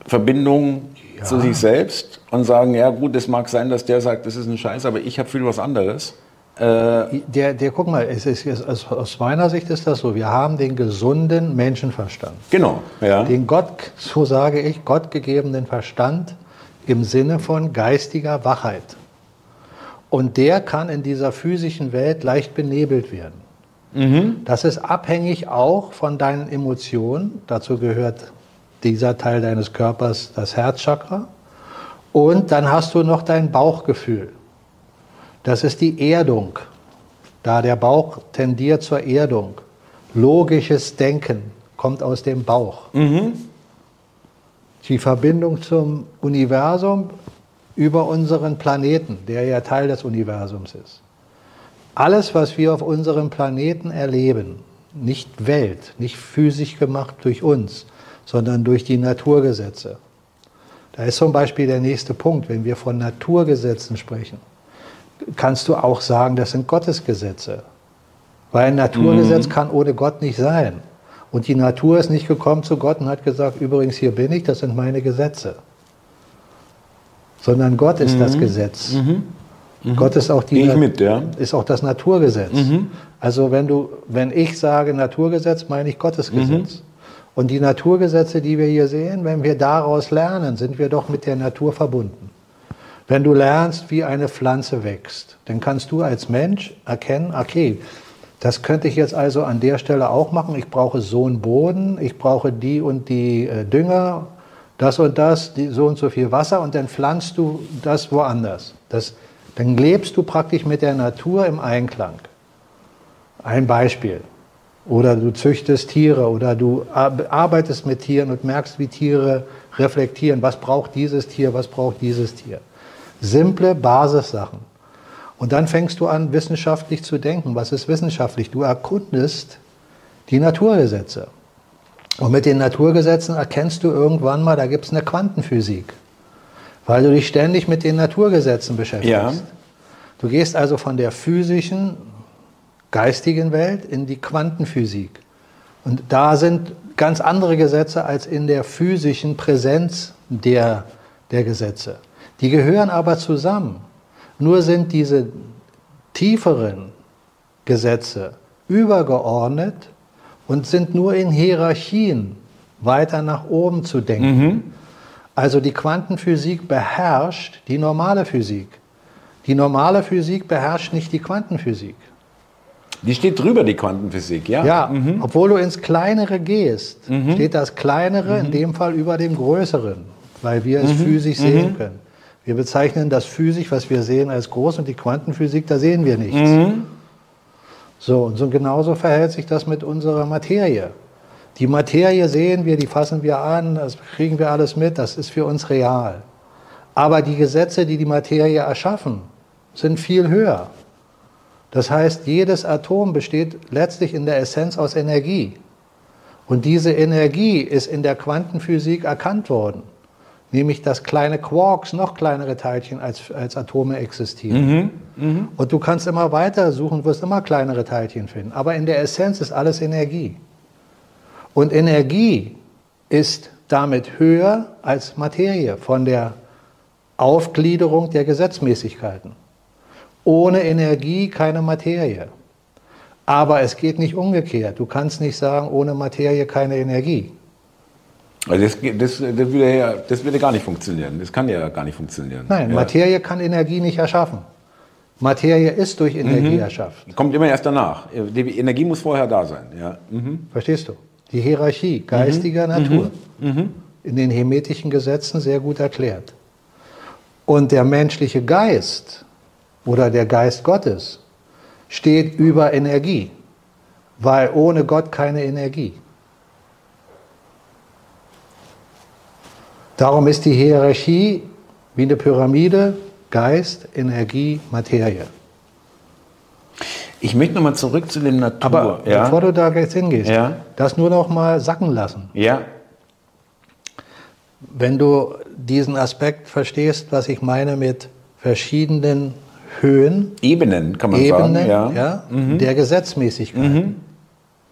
Verbindung ja. zu sich selbst und sagen, ja gut, es mag sein, dass der sagt, das ist ein Scheiß, aber ich habe viel was anderes. Äh der, der, guck mal, es ist, es, aus meiner Sicht ist das so, wir haben den gesunden Menschenverstand. Genau, ja. Den Gott, so sage ich, Gott gegebenen Verstand im Sinne von geistiger Wachheit. Und der kann in dieser physischen Welt leicht benebelt werden. Mhm. Das ist abhängig auch von deinen Emotionen. Dazu gehört dieser Teil deines Körpers, das Herzchakra. Und dann hast du noch dein Bauchgefühl. Das ist die Erdung. Da der Bauch tendiert zur Erdung. Logisches Denken kommt aus dem Bauch. Mhm. Die Verbindung zum Universum über unseren Planeten, der ja Teil des Universums ist. Alles, was wir auf unserem Planeten erleben, nicht Welt, nicht physisch gemacht durch uns, sondern durch die Naturgesetze. Da ist zum Beispiel der nächste Punkt, wenn wir von Naturgesetzen sprechen, kannst du auch sagen, das sind Gottesgesetze. Weil ein Naturgesetz mhm. kann ohne Gott nicht sein. Und die Natur ist nicht gekommen zu Gott und hat gesagt, übrigens hier bin ich, das sind meine Gesetze. Sondern Gott ist mhm. das Gesetz. Mhm. mhm. Gott ist auch, die, mit, ja. ist auch das Naturgesetz. Mhm. Also wenn, du, wenn ich sage Naturgesetz, meine ich Gottesgesetz. Und die Naturgesetze, die wir hier sehen, wenn wir daraus lernen, sind wir doch mit der Natur verbunden. Wenn du lernst, wie eine Pflanze wächst, dann kannst du als Mensch erkennen, okay, das könnte ich jetzt also an der Stelle auch machen. Ich brauche so einen Boden, ich brauche die und die äh, Dünger, das und das, die, so und so viel Wasser und dann pflanzt du das woanders. Das, dann lebst du praktisch mit der Natur im Einklang. Ein Beispiel. Oder du züchtest Tiere oder du arbeitest mit Tieren und merkst, wie Tiere reflektieren. Was braucht dieses Tier, was braucht dieses Tier? Simple Basissachen. Und dann fängst du an, wissenschaftlich zu denken. Was ist wissenschaftlich? Du erkundest die Naturgesetze. Und mit den Naturgesetzen erkennst du irgendwann mal, da gibt es eine Quantenphysik. Weil du dich ständig mit den Naturgesetzen beschäftigst. Ja. Du gehst also von der physischen geistigen Welt in die Quantenphysik. Und da sind ganz andere Gesetze als in der physischen Präsenz der, der Gesetze. Die gehören aber zusammen. Nur sind diese tieferen Gesetze übergeordnet und sind nur in Hierarchien weiter nach oben zu denken. Mhm. Also die Quantenphysik beherrscht die normale Physik. Die normale Physik beherrscht nicht die Quantenphysik. Die steht drüber, die Quantenphysik, ja? Ja, mhm. obwohl du ins Kleinere gehst, mhm. steht das Kleinere mhm. in dem Fall über dem Größeren, weil wir es mhm. physisch sehen mhm. können. Wir bezeichnen das physisch, was wir sehen, als groß und die Quantenphysik, da sehen wir nichts. Mhm. So, und so genauso verhält sich das mit unserer Materie. Die Materie sehen wir, die fassen wir an, das kriegen wir alles mit, das ist für uns real. Aber die Gesetze, die die Materie erschaffen, sind viel höher. Das heißt, jedes Atom besteht letztlich in der Essenz aus Energie. Und diese Energie ist in der Quantenphysik erkannt worden. Nämlich, dass kleine Quarks, noch kleinere Teilchen als, als Atome existieren. Mhm, mh. Und du kannst immer weiter suchen, wirst immer kleinere Teilchen finden. Aber in der Essenz ist alles Energie. Und Energie ist damit höher als Materie von der Aufgliederung der Gesetzmäßigkeiten. Ohne Energie keine Materie. Aber es geht nicht umgekehrt. Du kannst nicht sagen, ohne Materie keine Energie. Also das, das, das, würde ja, das würde gar nicht funktionieren. Das kann ja gar nicht funktionieren. Nein, ja. Materie kann Energie nicht erschaffen. Materie ist durch Energie mhm. erschaffen. Kommt immer erst danach. Die Energie muss vorher da sein. Ja. Mhm. Verstehst du? Die Hierarchie geistiger mhm. Natur. Mhm. mhm. In den hermetischen Gesetzen sehr gut erklärt. Und der menschliche Geist oder der Geist Gottes steht über Energie, weil ohne Gott keine Energie. Darum ist die Hierarchie wie eine Pyramide, Geist, Energie, Materie. Ich möchte nochmal zurück zu dem Natur. Aber ja? bevor du da jetzt hingehst, ja? das nur noch mal sacken lassen. Ja. Wenn du diesen Aspekt verstehst, was ich meine mit verschiedenen Höhen, Ebenen, kann man Ebenen, sagen, ja. ja mhm. der Gesetzmäßigkeiten.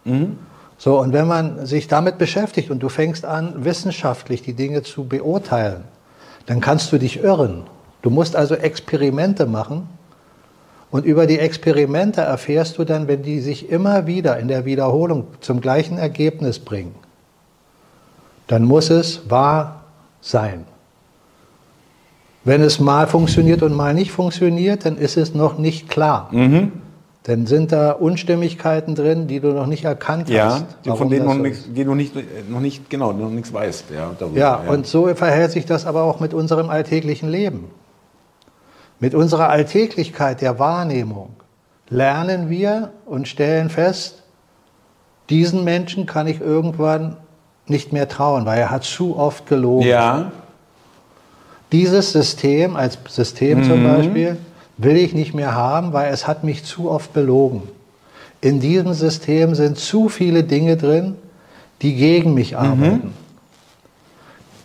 Mhm. Mhm. So, und wenn man sich damit beschäftigt und du fängst an, wissenschaftlich die Dinge zu beurteilen, dann kannst du dich irren. Du musst also Experimente machen Und über die Experimente erfährst du dann, wenn die sich immer wieder in der Wiederholung zum gleichen Ergebnis bringen, dann muss es wahr sein. Wenn es mal funktioniert und mal nicht funktioniert, dann ist es noch nicht klar. Mhm. Dann sind da Unstimmigkeiten drin, die du noch nicht erkannt ja, hast. Ja, von denen noch, nicht, die noch nicht, noch nicht, genau, noch nichts weißt. Ja, darüber, ja, ja, und so verhält sich das aber auch mit unserem alltäglichen Leben. Mit unserer Alltäglichkeit der Wahrnehmung lernen wir und stellen fest, diesen Menschen kann ich irgendwann nicht mehr trauen, weil er hat zu oft gelogen. Ja. Dieses System als System mhm. zum Beispiel will ich nicht mehr haben, weil es hat mich zu oft belogen. In diesem System sind zu viele Dinge drin, die gegen mich mhm. arbeiten. Mhm.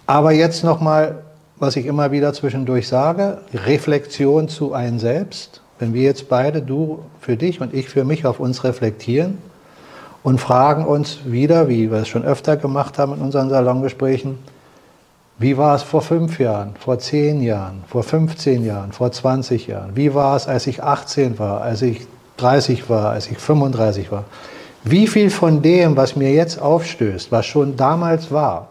Aber jetzt noch mal was ich immer wieder zwischendurch sage, Reflexion zu einem selbst. Wenn wir jetzt beide, du für dich und ich für mich, auf uns reflektieren und fragen uns wieder, wie wir es schon öfter gemacht haben in unseren Salongesprächen, wie war es vor fünf Jahren, vor zehn Jahren, vor 15 Jahren, vor 20 Jahren? Wie war es, als ich 18 war, als ich 30 war, als ich 35 war? Wie viel von dem, was mir jetzt aufstößt, was schon damals war,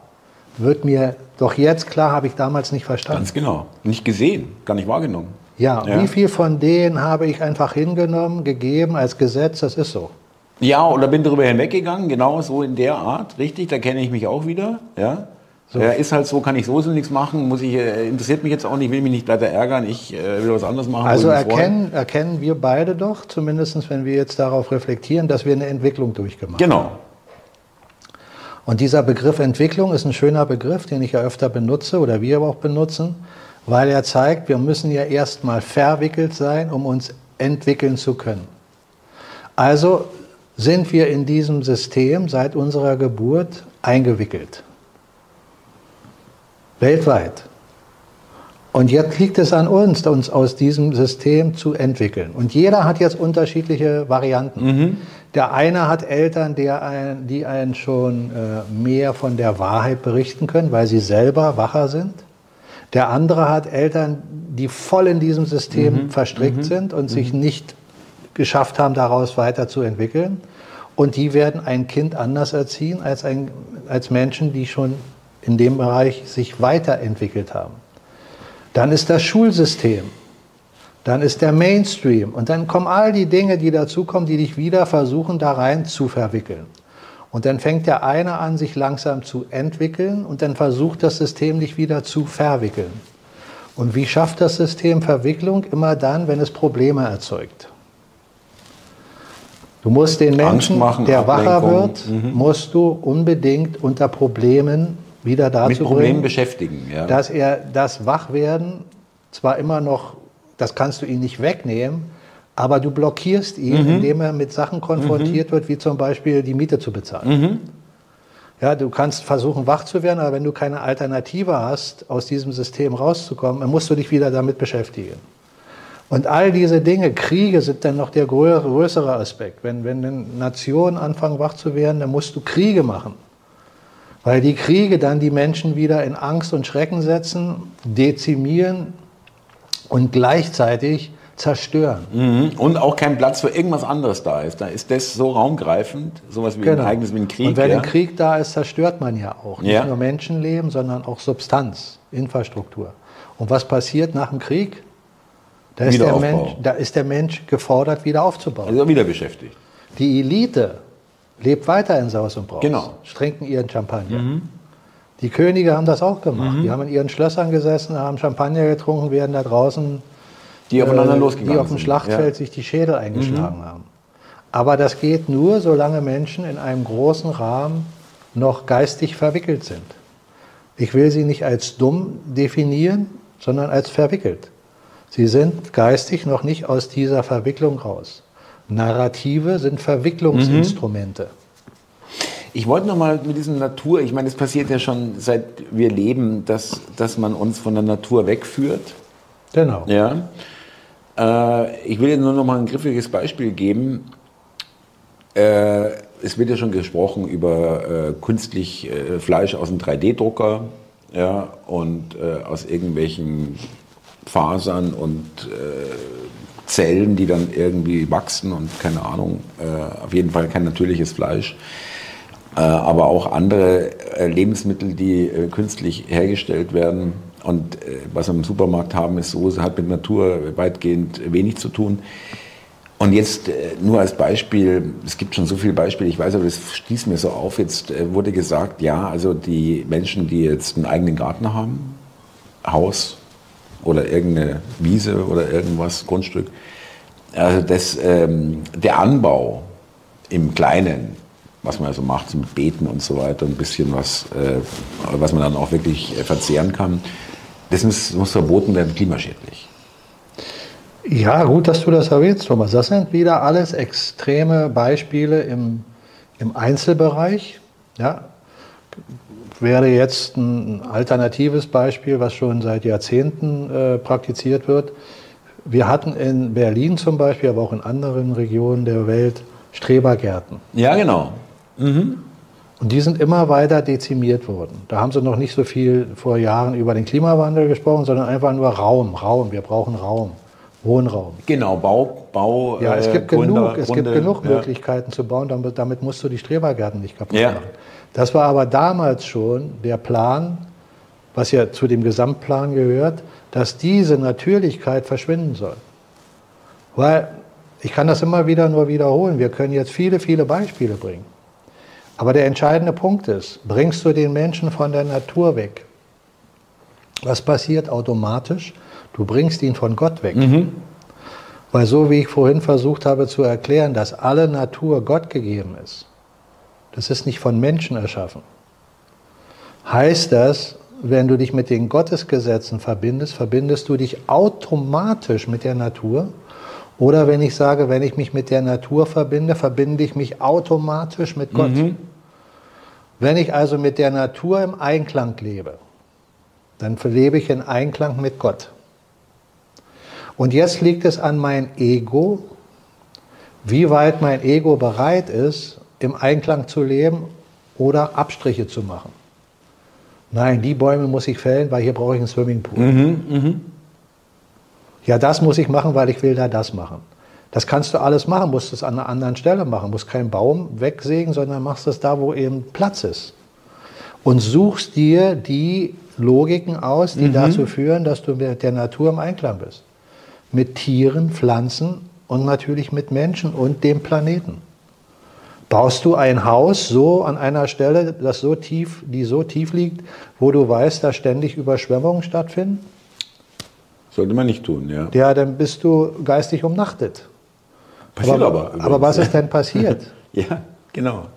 wird mir doch jetzt klar, habe ich damals nicht verstanden. Ganz genau. Nicht gesehen, gar nicht wahrgenommen. Ja, ja, wie viel von denen habe ich einfach hingenommen, gegeben als Gesetz, das ist so. Ja, oder bin darüber hinweggegangen, genau so in der Art, richtig, da kenne ich mich auch wieder. Ja. So. Ja, ist halt so, kann ich so nichts machen, muss ich, äh, interessiert mich jetzt auch nicht, will mich nicht weiter ärgern, ich äh, will was anderes machen. Also erkennen, erkennen wir beide doch, zumindest wenn wir jetzt darauf reflektieren, dass wir eine Entwicklung durchgemacht genau. haben. Genau. Und dieser Begriff Entwicklung ist ein schöner Begriff, den ich ja öfter benutze oder wir aber auch benutzen, weil er zeigt, wir müssen ja erstmal verwickelt sein, um uns entwickeln zu können. Also sind wir in diesem System seit unserer Geburt eingewickelt. Weltweit. Und jetzt liegt es an uns, uns aus diesem System zu entwickeln. Und jeder hat jetzt unterschiedliche Varianten. Mhm. Der eine hat Eltern, ein, die einen schon äh, mehr von der Wahrheit berichten können, weil sie selber wacher sind. Der andere hat Eltern, die voll in diesem System mhm. verstrickt mhm. sind und sich mhm. nicht geschafft haben, daraus weiterzuentwickeln. Und die werden ein Kind anders erziehen als, ein, als Menschen, die schon in dem Bereich sich weiterentwickelt haben. Dann ist das Schulsystem. Dann ist der Mainstream. Und dann kommen all die Dinge, die dazukommen, die dich wieder versuchen, da rein zu verwickeln. Und dann fängt der eine an, sich langsam zu entwickeln und dann versucht das System dich wieder zu verwickeln. Und wie schafft das System Verwicklung? Immer dann, wenn es Probleme erzeugt. Du musst den Menschen, machen, der wacher wird, mhm. musst du unbedingt unter Problemen wieder dazu Mit Problemen bringen, beschäftigen, ja. dass er das Wachwerden zwar immer noch, das kannst du ihn nicht wegnehmen, aber du blockierst ihn, mhm. indem er mit Sachen konfrontiert mhm. wird, wie zum Beispiel die Miete zu bezahlen. Mhm. Ja, du kannst versuchen, wach zu werden, aber wenn du keine Alternative hast, aus diesem System rauszukommen, dann musst du dich wieder damit beschäftigen. Und all diese Dinge, Kriege sind dann noch der größere Aspekt. Wenn, wenn Nationen anfangen wach zu werden, dann musst du Kriege machen. Weil die Kriege dann die Menschen wieder in Angst und Schrecken setzen, dezimieren und gleichzeitig zerstören. Mhm. Und auch kein Platz für irgendwas anderes da ist. Da ist das so raumgreifend, sowas wie genau. ein eigenes wie ein Krieg. Und wenn ja? ein Krieg da ist, zerstört man ja auch. Nicht ja. nur Menschenleben, sondern auch Substanz, Infrastruktur. Und was passiert nach dem Krieg? Da ist, der Mensch, da ist der Mensch gefordert, wieder aufzubauen. Also wieder beschäftigt. Die Elite lebt weiter in Saus und Braus. Genau. Trinken ihren Champagner. Mhm. Die Könige haben das auch gemacht. Mhm. Die haben in ihren Schlössern gesessen, haben Champagner getrunken, werden da draußen die aufeinander äh, losgegangen die auf dem Schlachtfeld ja. sich die Schädel eingeschlagen mhm. haben. Aber das geht nur, solange Menschen in einem großen Rahmen noch geistig verwickelt sind. Ich will sie nicht als dumm definieren, sondern als verwickelt. Sie sind geistig noch nicht aus dieser Verwicklung raus. Narrative sind Verwicklungsinstrumente. Ich wollte noch mal mit diesem Natur, ich meine, es passiert ja schon seit wir leben, dass, dass man uns von der Natur wegführt. Genau. Ja. Äh, ich will Ihnen nur noch mal ein griffiges Beispiel geben. Äh, es wird ja schon gesprochen über äh, künstlich äh, Fleisch aus einem 3D-Drucker ja, und äh, aus irgendwelchen Fasern und äh, Zellen, die dann irgendwie wachsen und keine Ahnung, äh, auf jeden Fall kein natürliches Fleisch. Äh, aber auch andere äh, Lebensmittel, die äh, künstlich hergestellt werden. Und äh, was wir im Supermarkt haben, ist so, es hat mit Natur weitgehend wenig zu tun. Und jetzt äh, nur als Beispiel, es gibt schon so viele Beispiele, ich weiß aber, das stieß mir so auf, jetzt wurde gesagt, ja, also die Menschen, die jetzt einen eigenen Garten haben, Haus oder irgendeine Wiese oder irgendwas, Grundstück, also das, ähm, der Anbau im Kleinen, was man also macht, mit Beeten und so weiter, ein bisschen was, äh, was man dann auch wirklich äh, verzehren kann, das muss, muss verboten werden, klimaschädlich. Ja, gut, dass du das erwähnst, Thomas. Das sind wieder alles extreme Beispiele im, im Einzelbereich. Ja, wäre jetzt ein alternatives Beispiel, was schon seit Jahrzehnten äh, praktiziert wird. Wir hatten in Berlin zum Beispiel, aber auch in anderen Regionen der Welt Strebergärten. Ja, genau. Mhm. Und die sind immer weiter dezimiert worden. Da haben sie noch nicht so viel vor Jahren über den Klimawandel gesprochen, sondern einfach nur Raum, Raum. Wir brauchen Raum. Wohnraum. Genau, Bau, Bau. Ja, es gibt äh, Gründe, genug, es Gründe, gibt genug ja. Möglichkeiten zu bauen, damit, damit, musst du die Strebergärten nicht kaputt ja. machen. Das war aber damals schon der Plan, was ja zu dem Gesamtplan gehört, dass diese Natürlichkeit verschwinden soll. Weil, ich kann das immer wieder nur wiederholen, wir können jetzt viele, viele Beispiele bringen. Aber der entscheidende Punkt ist, bringst du den Menschen von der Natur weg? Was passiert automatisch? Du bringst ihn von Gott weg. Mhm. Weil so wie ich vorhin versucht habe zu erklären, dass alle Natur Gott gegeben ist, das ist nicht von Menschen erschaffen. Heißt das, wenn du dich mit den Gottesgesetzen verbindest, verbindest du dich automatisch mit der Natur? Oder wenn ich sage, wenn ich mich mit der Natur verbinde, verbinde ich mich automatisch mit Gott. Mhm. Wenn ich also mit der Natur im Einklang lebe, dann lebe ich in Einklang mit Gott. Und jetzt liegt es an mein Ego, wie weit mein Ego bereit ist, im Einklang zu leben oder Abstriche zu machen. Nein, die Bäume muss ich fällen, weil hier brauche ich einen Swimmingpool. Mhm, mh. Ja, das muss ich machen, weil ich will da das machen. Das kannst du alles machen, musst es an einer anderen Stelle machen, musst keinen Baum wegsägen, sondern machst es da, wo eben Platz ist. Und suchst dir die Logiken aus, die mhm. dazu führen, dass du mit der Natur im Einklang bist mit Tieren, Pflanzen und natürlich mit Menschen und dem Planeten. Baust du ein Haus so an einer Stelle, das so tief, die so tief liegt, wo du weißt, dass ständig Überschwemmungen stattfinden? Sollte man nicht tun, ja. Ja, dann bist du geistig umnachtet. Passiert aber. Aber, aber was ist denn passiert? ja, genau.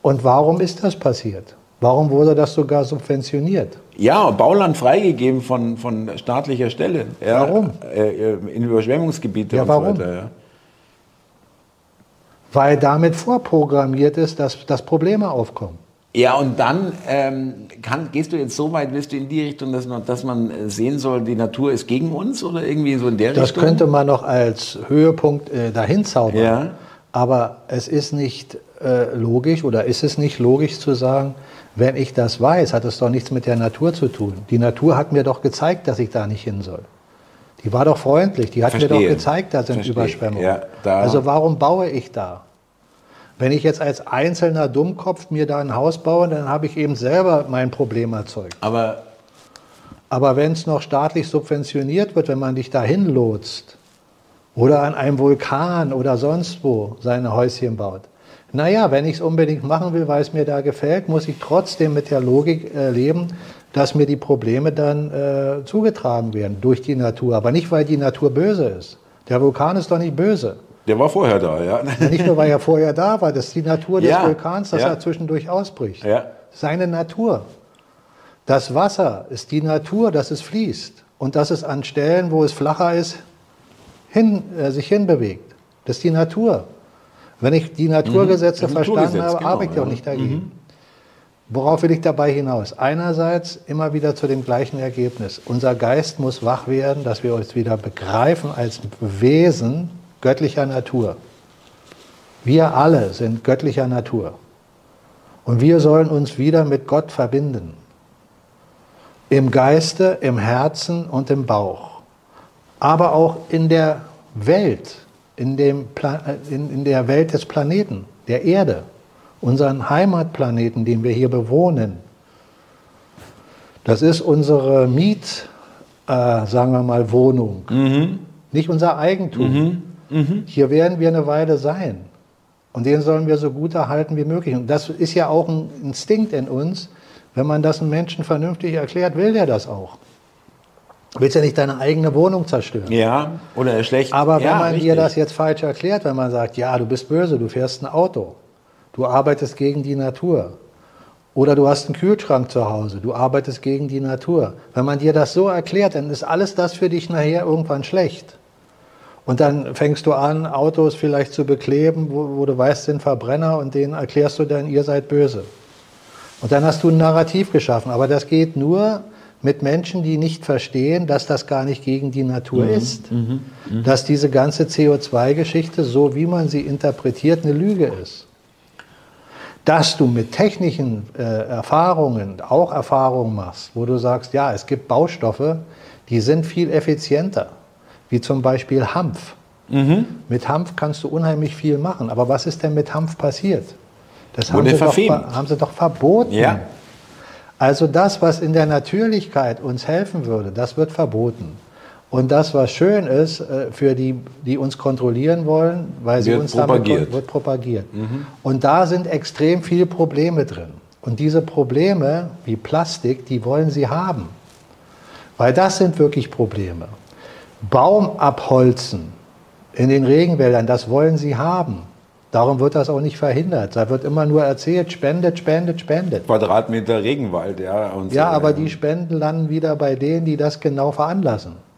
Und warum ist das passiert? Warum wurde das sogar subventioniert? Ja, Bauland freigegeben von, von staatlicher Stelle. Ja, warum? Äh, in Überschwemmungsgebiete ja, und warum? so weiter. Ja. Weil damit vorprogrammiert ist, dass, dass Probleme aufkommen. Ja, und dann ähm, kann, gehst du jetzt so weit, willst du in die Richtung, dass man, dass man sehen soll, die Natur ist gegen uns oder irgendwie so in der das Richtung? Das könnte man noch als Höhepunkt äh, dahin zaubern. Ja. Aber es ist nicht äh, logisch oder ist es nicht logisch zu sagen, wenn ich das weiß, hat es doch nichts mit der Natur zu tun. Die Natur hat mir doch gezeigt, dass ich da nicht hin soll. Die war doch freundlich, die hat Verstehe. mir doch gezeigt, da sind Verstehe. Überschwemmungen. Ja, da. Also warum baue ich da? Wenn ich jetzt als einzelner Dummkopf mir da ein Haus baue, dann habe ich eben selber mein Problem erzeugt. Aber, Aber wenn es noch staatlich subventioniert wird, wenn man dich dahin lotst oder an einem Vulkan oder sonst wo seine Häuschen baut, naja, wenn ich es unbedingt machen will, weil es mir da gefällt, muss ich trotzdem mit der Logik äh, leben, dass mir die Probleme dann äh, zugetragen werden durch die Natur. Aber nicht, weil die Natur böse ist. Der Vulkan ist doch nicht böse. Der war vorher da, ja. Nicht nur, weil er vorher da war, das ist die Natur des ja, Vulkans, dass ja. er zwischendurch ausbricht. Ja. Seine Natur. Das Wasser ist die Natur, dass es fließt und dass es an Stellen, wo es flacher ist, hin, äh, sich hinbewegt. Das ist die Natur. Wenn ich die Naturgesetze mhm. verstanden habe, genau, arbeite ich auch nicht dagegen. Mhm. Worauf will ich dabei hinaus? Einerseits immer wieder zu dem gleichen Ergebnis. Unser Geist muss wach werden, dass wir uns wieder begreifen als Wesen göttlicher Natur. Wir alle sind göttlicher Natur. Und wir sollen uns wieder mit Gott verbinden. Im Geiste, im Herzen und im Bauch. Aber auch in der Welt, in, dem in, in der Welt des Planeten, der Erde, unseren Heimatplaneten, den wir hier bewohnen, das ist unsere Miet, äh, sagen wir mal, Wohnung, mhm. nicht unser Eigentum. Mhm. Mhm. Hier werden wir eine Weile sein. Und den sollen wir so gut erhalten wie möglich. Und das ist ja auch ein Instinkt in uns. Wenn man das einem Menschen vernünftig erklärt, will der das auch. Du willst ja nicht deine eigene Wohnung zerstören. Ja, oder schlecht. Aber wenn ja, man richtig. dir das jetzt falsch erklärt, wenn man sagt, ja, du bist böse, du fährst ein Auto, du arbeitest gegen die Natur, oder du hast einen Kühlschrank zu Hause, du arbeitest gegen die Natur. Wenn man dir das so erklärt, dann ist alles das für dich nachher irgendwann schlecht. Und dann fängst du an, Autos vielleicht zu bekleben, wo, wo du weißt, sind Verbrenner und denen erklärst du dann, ihr seid böse. Und dann hast du ein Narrativ geschaffen. Aber das geht nur mit Menschen, die nicht verstehen, dass das gar nicht gegen die Natur mhm. ist. Mhm. Mhm. Dass diese ganze CO2-Geschichte, so wie man sie interpretiert, eine Lüge ist dass du mit technischen äh, Erfahrungen auch Erfahrungen machst, wo du sagst, ja, es gibt Baustoffe, die sind viel effizienter, wie zum Beispiel Hanf. Mhm. Mit Hanf kannst du unheimlich viel machen. Aber was ist denn mit Hanf passiert? Das haben sie, doch, haben sie, doch, verboten. Ja. Also das, was in der Natürlichkeit uns helfen würde, das wird verboten. Und das, was schön ist äh, für die, die uns kontrollieren wollen, weil sie uns propagiert. damit wird propagiert. Mhm. Und da sind extrem viele Probleme drin. Und diese Probleme wie Plastik, die wollen sie haben. Weil das sind wirklich Probleme. Baum abholzen in den Regenwäldern, das wollen sie haben. Darum wird das auch nicht verhindert. Da wird immer nur erzählt, spendet, spendet, spendet. Quadratmeter Regenwald, ja. Ja, so, aber ja. die Spenden landen wieder bei denen, die das genau veranlassen.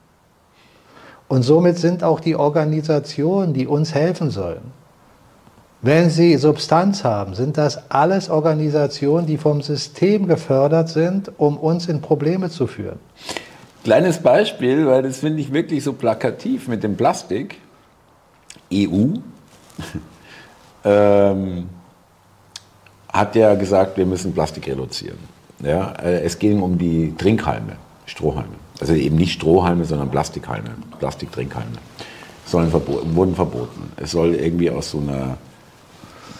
Und somit sind auch die Organisationen, die uns helfen sollen, wenn sie Substanz haben, sind das alles Organisationen, die vom System gefördert sind, um uns in Probleme zu führen. Kleines Beispiel, weil das finde ich wirklich so plakativ mit dem Plastik. EU ähm, hat ja gesagt, wir müssen Plastik reduzieren. Ja, äh, es ging um die Trinkhalme, Strohhalme. Also eben nicht Strohhalme, sondern Plastikhalme, Plastiktrinkhalme. Sollen verboten, wurden verboten. Es soll irgendwie aus so einer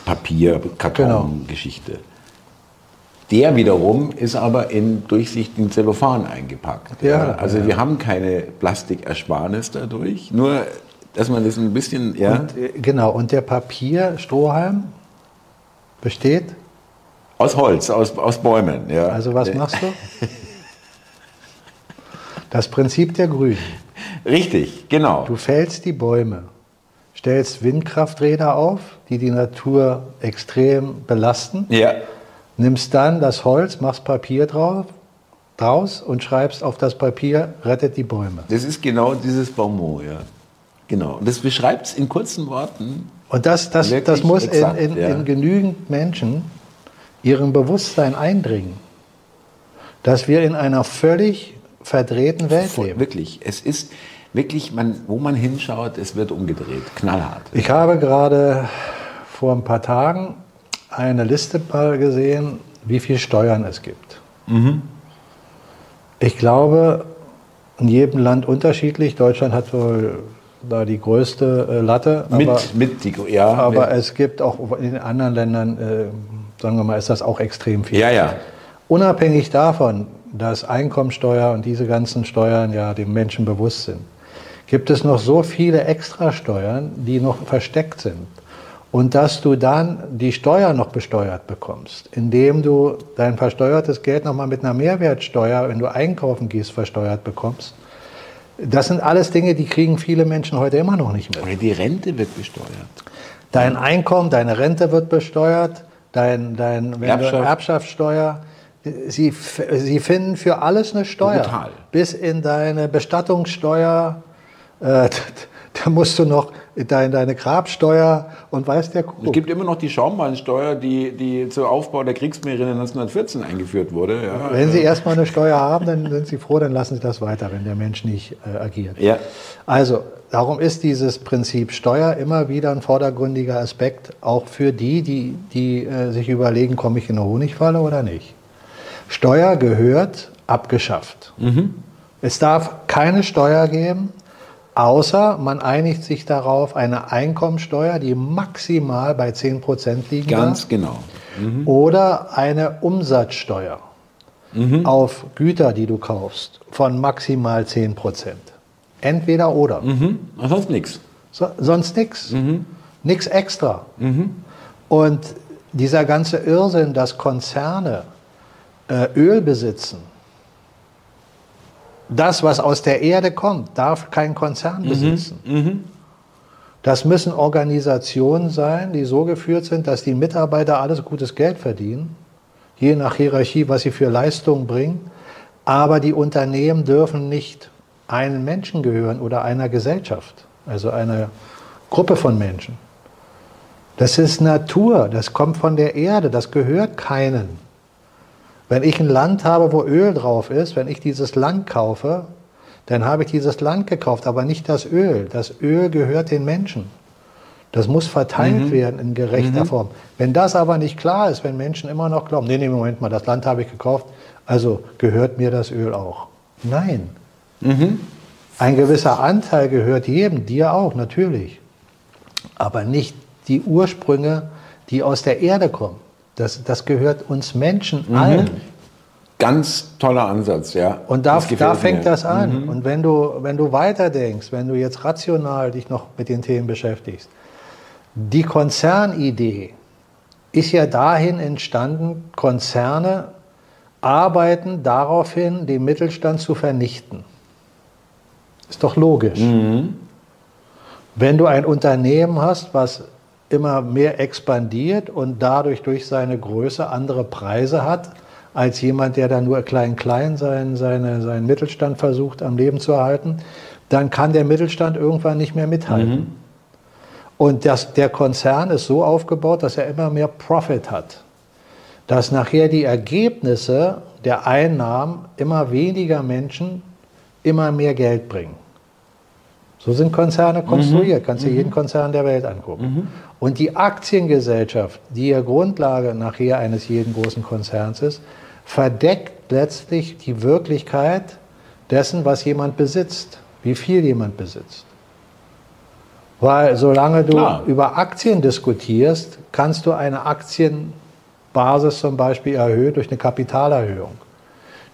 Papier-Karton-Geschichte. Genau. Der wiederum ist aber in durchsichtigen Zellophan eingepackt. Ja, ja. Also wir haben keine Plastikersparnis dadurch, nur dass man das ein bisschen. Ja. Und, äh, genau, und der Papierstrohhalm besteht? Aus Holz, aus, aus Bäumen. Ja. Also was machst du? Das Prinzip der Grünen. Richtig, genau. Du fällst die Bäume, stellst Windkrafträder auf, die die Natur extrem belasten. Ja. Nimmst dann das Holz, machst Papier drauf, draus und schreibst auf das Papier, rettet die Bäume. Das ist genau dieses Baumot, ja. Genau. Und das beschreibt es in kurzen Worten. Und das, das, das muss exakt, in, in, ja. in genügend Menschen ihrem Bewusstsein eindringen, dass wir in einer völlig verdrehten Welt leben. Wirklich, es ist wirklich, man, wo man hinschaut, es wird umgedreht, knallhart. Ich habe gerade vor ein paar Tagen eine Liste mal gesehen, wie viel Steuern es gibt. Mhm. Ich glaube, in jedem Land unterschiedlich. Deutschland hat wohl da die größte äh, Latte. Mit, aber, mit die, ja. Aber mit. es gibt auch in anderen Ländern, äh, sagen wir mal, ist das auch extrem viel. Ja, ja. Unabhängig davon, dass Einkommensteuer und diese ganzen Steuern ja dem Menschen bewusst sind, gibt es noch so viele Extrasteuern, die noch versteckt sind. Und dass du dann die Steuer noch besteuert bekommst, indem du dein versteuertes Geld nochmal mit einer Mehrwertsteuer, wenn du einkaufen gehst, versteuert bekommst. Das sind alles Dinge, die kriegen viele Menschen heute immer noch nicht mehr. Oder die Rente wird besteuert. Dein Einkommen, deine Rente wird besteuert, dein, dein Erbschaft. Erbschaftssteuer. Sie, Sie finden für alles eine Steuer. Brutal. Bis in deine Bestattungssteuer. Äh, da musst du noch deine, deine Grabsteuer und weiß der Kuckuck. Es gibt immer noch die Schaumballensteuer, die, die zum Aufbau der Kriegsmeere 1914 eingeführt wurde. Ja. Wenn Sie erstmal eine Steuer haben, dann sind Sie froh, dann lassen Sie das weiter, wenn der Mensch nicht äh, agiert. Ja. Also, darum ist dieses Prinzip Steuer immer wieder ein vordergründiger Aspekt, auch für die, die, die äh, sich überlegen, komme ich in eine Honigfalle oder nicht. Steuer gehört abgeschafft. Mhm. Es darf keine Steuer geben Außer man einigt sich darauf, eine Einkommensteuer, die maximal bei 10% liegen Ganz darf, genau. Mhm. Oder eine Umsatzsteuer mhm. auf Güter, die du kaufst, von maximal 10%. Entweder oder. Mhm. Sonst nichts. So, sonst nichts. Mhm. Nichts extra. Mhm. Und dieser ganze Irrsinn, dass Konzerne Öl besitzen, das, was aus der Erde kommt, darf kein Konzern mhm. besitzen. Mhm. Das müssen Organisationen sein, die so geführt sind, dass die Mitarbeiter alles gutes Geld verdienen, je nach Hierarchie, was sie für Leistungen bringen. Aber die Unternehmen dürfen nicht einem Menschen gehören oder einer Gesellschaft, also einer Gruppe von Menschen. Das ist Natur, das kommt von der Erde, das gehört keinen. Wenn ich ein Land habe, wo Öl drauf ist, wenn ich dieses Land kaufe, dann habe ich dieses Land gekauft, aber nicht das Öl. Das Öl gehört den Menschen. Das muss verteilt mhm. werden in gerechter mhm. Form. Wenn das aber nicht klar ist, wenn Menschen immer noch glauben, nee, nee, Moment mal, das Land habe ich gekauft, also gehört mir das Öl auch. Nein. Mhm. Ein gewisser Anteil gehört jedem, dir auch, natürlich. Aber nicht die Ursprünge, die aus der Erde kommen. Das, das gehört uns Menschen mhm. allen. Ganz toller Ansatz, ja. Und da, da fängt mir. das an. Mhm. Und wenn du, wenn du weiterdenkst, wenn du jetzt rational dich noch mit den Themen beschäftigst, die Konzernidee ist ja dahin entstanden, Konzerne arbeiten darauf hin, den Mittelstand zu vernichten. Ist doch logisch. Mhm. Wenn du ein Unternehmen hast, was immer mehr expandiert und dadurch durch seine Größe andere Preise hat, als jemand, der da nur klein-klein seinen, seine, seinen Mittelstand versucht am Leben zu erhalten, dann kann der Mittelstand irgendwann nicht mehr mithalten. Mhm. Und das, der Konzern ist so aufgebaut, dass er immer mehr Profit hat. Dass nachher die Ergebnisse der Einnahmen immer weniger Menschen immer mehr Geld bringen. So sind Konzerne konstruiert. Mhm. Kannst du mhm. jeden Konzern der Welt angucken. Mhm. Und die Aktiengesellschaft, die ja Grundlage nachher eines jeden großen Konzerns ist, verdeckt letztlich die Wirklichkeit dessen, was jemand besitzt, wie viel jemand besitzt. Weil solange du Klar. über Aktien diskutierst, kannst du eine Aktienbasis zum Beispiel erhöhen durch eine Kapitalerhöhung.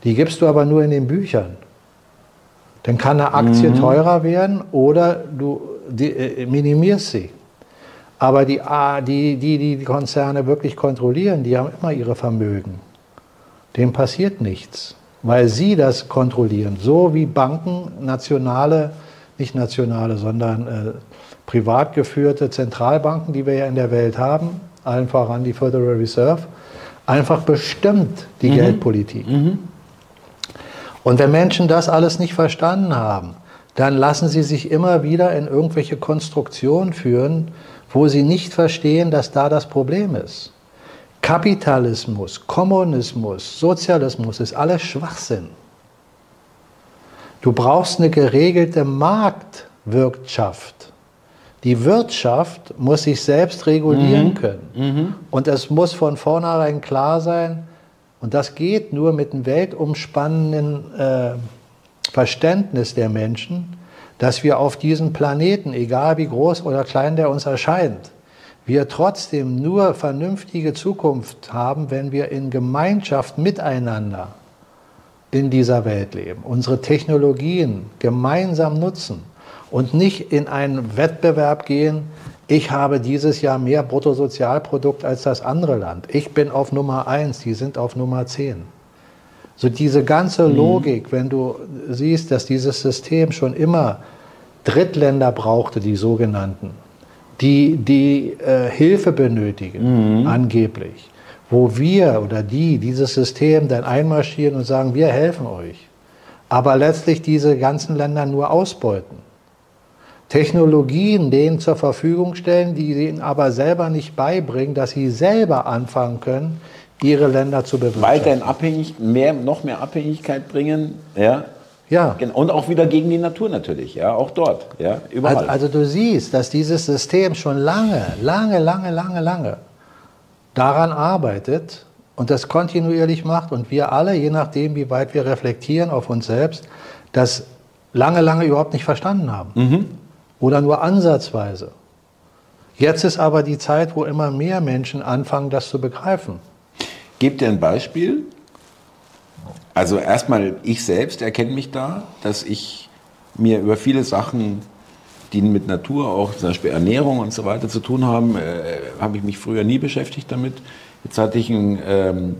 Die gibst du aber nur in den Büchern. Dann kann eine Aktie mhm. teurer werden oder du äh, minimierst sie. Aber die, die, die, die Konzerne wirklich kontrollieren, die haben immer ihre Vermögen. Dem passiert nichts, weil sie das kontrollieren. So wie Banken, nationale, nicht nationale, sondern äh, privat geführte Zentralbanken, die wir ja in der Welt haben, allen voran die Federal Reserve, einfach bestimmt die mhm. Geldpolitik. Mhm. Und wenn Menschen das alles nicht verstanden haben, dann lassen sie sich immer wieder in irgendwelche Konstruktionen führen, wo sie nicht verstehen, dass da das Problem ist. Kapitalismus, Kommunismus, Sozialismus ist alles Schwachsinn. Du brauchst eine geregelte Marktwirtschaft. Die Wirtschaft muss sich selbst regulieren mhm. können. Mhm. Und es muss von vornherein klar sein, und das geht nur mit einem weltumspannenden äh, Verständnis der Menschen, dass wir auf diesem Planeten, egal wie groß oder klein der uns erscheint, wir trotzdem nur vernünftige Zukunft haben, wenn wir in Gemeinschaft miteinander in dieser Welt leben, unsere Technologien gemeinsam nutzen und nicht in einen Wettbewerb gehen, ich habe dieses Jahr mehr Bruttosozialprodukt als das andere Land. Ich bin auf Nummer eins, die sind auf Nummer zehn. So diese ganze mhm. Logik, wenn du siehst, dass dieses System schon immer Drittländer brauchte, die sogenannten, die, die äh, Hilfe benötigen, mhm. angeblich, wo wir oder die dieses System dann einmarschieren und sagen, wir helfen euch, aber letztlich diese ganzen Länder nur ausbeuten. Technologien denen zur Verfügung stellen, die ihnen aber selber nicht beibringen, dass sie selber anfangen können, ihre Länder zu bewirtschaften. Weiterhin abhängig, mehr, noch mehr Abhängigkeit bringen, ja. Ja. Und auch wieder gegen die Natur natürlich, ja, auch dort, ja, überall. Also, also du siehst, dass dieses System schon lange, lange, lange, lange, lange daran arbeitet und das kontinuierlich macht und wir alle, je nachdem, wie weit wir reflektieren auf uns selbst, dass lange, lange überhaupt nicht verstanden haben. Mhm. Oder nur ansatzweise. Jetzt ist aber die Zeit, wo immer mehr Menschen anfangen, das zu begreifen. Gebt ihr ein Beispiel? Also erstmal, ich selbst erkenne mich da, dass ich mir über viele Sachen, die mit Natur, auch zum Beispiel Ernährung und so weiter zu tun haben, äh, habe ich mich früher nie beschäftigt damit. Jetzt hatte ich ein ähm,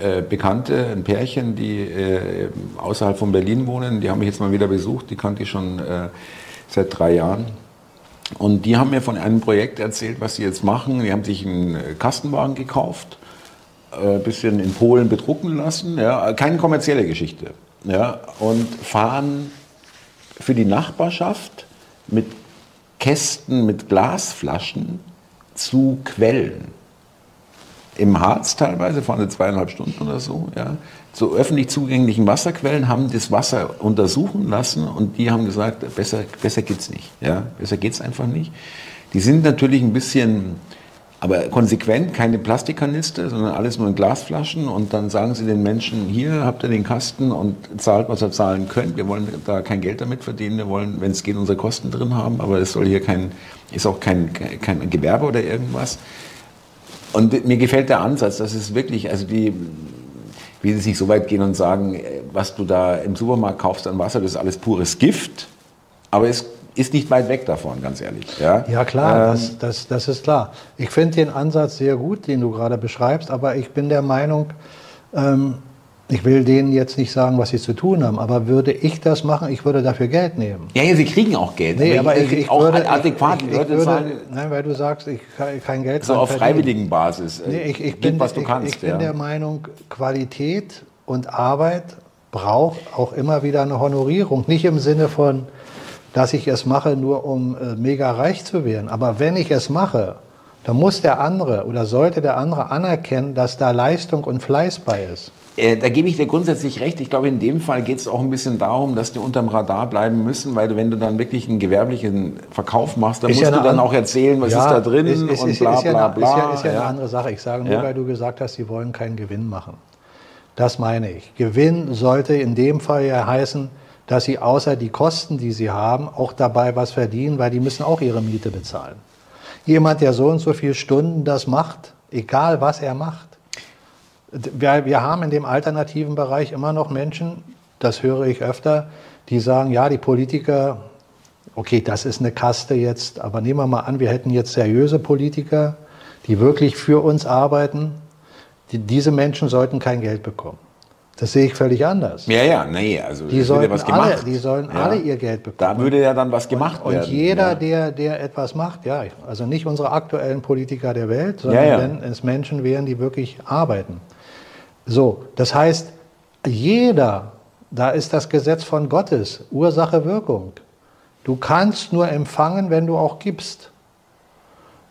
äh, Bekannte, ein Pärchen, die äh, außerhalb von Berlin wohnen, die haben mich jetzt mal wieder besucht, die kannte ich schon äh, seit drei Jahren. Und die haben mir von einem Projekt erzählt, was sie jetzt machen. Die haben sich einen Kastenwagen gekauft, ein äh, bisschen in Polen bedrucken lassen, ja, keine kommerzielle Geschichte. Ja, und fahren für die Nachbarschaft mit Kästen, mit Glasflaschen zu Quellen im Harz teilweise, fahren zweieinhalb Stunden oder so, ja, zu öffentlich zugänglichen Wasserquellen, haben das Wasser untersuchen lassen und die haben gesagt, besser, besser geht's nicht. Ja, besser geht's einfach nicht. Die sind natürlich ein bisschen, aber konsequent, keine Plastikkanister, sondern alles nur in Glasflaschen und dann sagen sie den Menschen, hier habt ihr den Kasten und zahlt, was ihr zahlen könnt. Wir wollen da kein Geld damit verdienen, wir wollen, wenn es geht, unsere Kosten drin haben, aber es soll hier kein, ist auch kein, kein Gewerbe oder irgendwas. Und mir gefällt der Ansatz, dass es wirklich, also die, wie sie sich so weit gehen und sagen, äh, was du da im Supermarkt kaufst an Wasser, das ist alles pures Gift. Aber es ist nicht weit weg davon, ganz ehrlich. Ja, ja klar, ähm, das, das, das ist klar. Ich finde den Ansatz sehr gut, den du gerade beschreibst, aber ich bin der Meinung, ähm, ich will denen jetzt nicht sagen, was sie zu tun haben, aber würde ich das machen, ich würde dafür Geld nehmen. Ja, ja sie kriegen auch Geld. Nee, aber ich, ich, auch würde, adäquat. Ich, ich, würde, nein, weil du sagst, ich kann kein Geld So auf freiwilligen Basis. Nee, ich, ich bin, was du kannst. Ich, ja. bin der Meinung, Qualität und Arbeit braucht auch immer wieder eine Honorierung. Nicht im Sinne von, dass ich es mache, nur um äh, mega reich zu werden. Aber wenn ich es mache, dann muss der andere oder sollte der andere anerkennen, dass da Leistung und Fleiß bei ist. Äh, da gebe ich dir grundsätzlich recht. Ich glaube, in dem Fall geht es auch ein bisschen darum, dass die unterm Radar bleiben müssen, weil du, wenn du dann wirklich einen gewerblichen Verkauf machst, dann ist musst ja du dann auch erzählen, was ja, ist da drin ist, ist, und bla bla bla. Ist ja, ist ja, eine andere Sache. Ich sage nur, weil du gesagt hast, sie wollen keinen Gewinn machen. Das meine ich. Gewinn sollte in dem Fall ja heißen, dass sie außer die Kosten, die sie haben, auch dabei was verdienen, weil die müssen auch ihre Miete bezahlen. Jemand, der so und so viele Stunden das macht, egal was er macht, wir, wir haben in dem alternativen Bereich immer noch Menschen, das höre ich öfter, die sagen, ja, die Politiker, okay, das ist eine Kaste jetzt, aber nehmen wir mal an, wir hätten jetzt seriöse Politiker, die wirklich für uns arbeiten. Die, diese Menschen sollten kein Geld bekommen. Das sehe ich völlig anders. Ja, ja, nee, also die sollten, was gemacht. Alle, die sollen ja. alle ihr Geld bekommen. Da würde ja dann was gemacht und, werden. Und jeder, ja. der, der etwas macht, ja, also nicht unsere aktuellen Politiker der Welt, sondern ja, wenn es Menschen wären, die wirklich arbeiten. So, das heißt, jeder, da ist das Gesetz von Gottes, Ursache, Wirkung. Du kannst nur empfangen, wenn du auch gibst.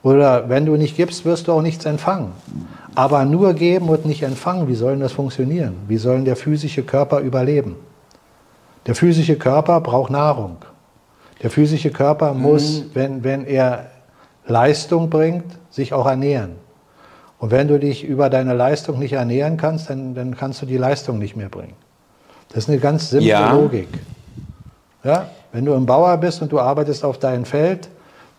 Oder wenn du nicht gibst, wirst du auch nichts empfangen. Aber nur geben und nicht empfangen, wie soll das funktionieren? Wie soll der physische Körper überleben? Der physische Körper braucht Nahrung. Der physische Körper muss, mhm. wenn, wenn er Leistung bringt, sich auch ernähren. Und wenn du dich über deine Leistung nicht ernähren kannst, dann, dann kannst du die Leistung nicht mehr bringen. Das ist eine ganz simple ja. Logik. Ja? Wenn du ein Bauer bist und du arbeitest auf deinem Feld,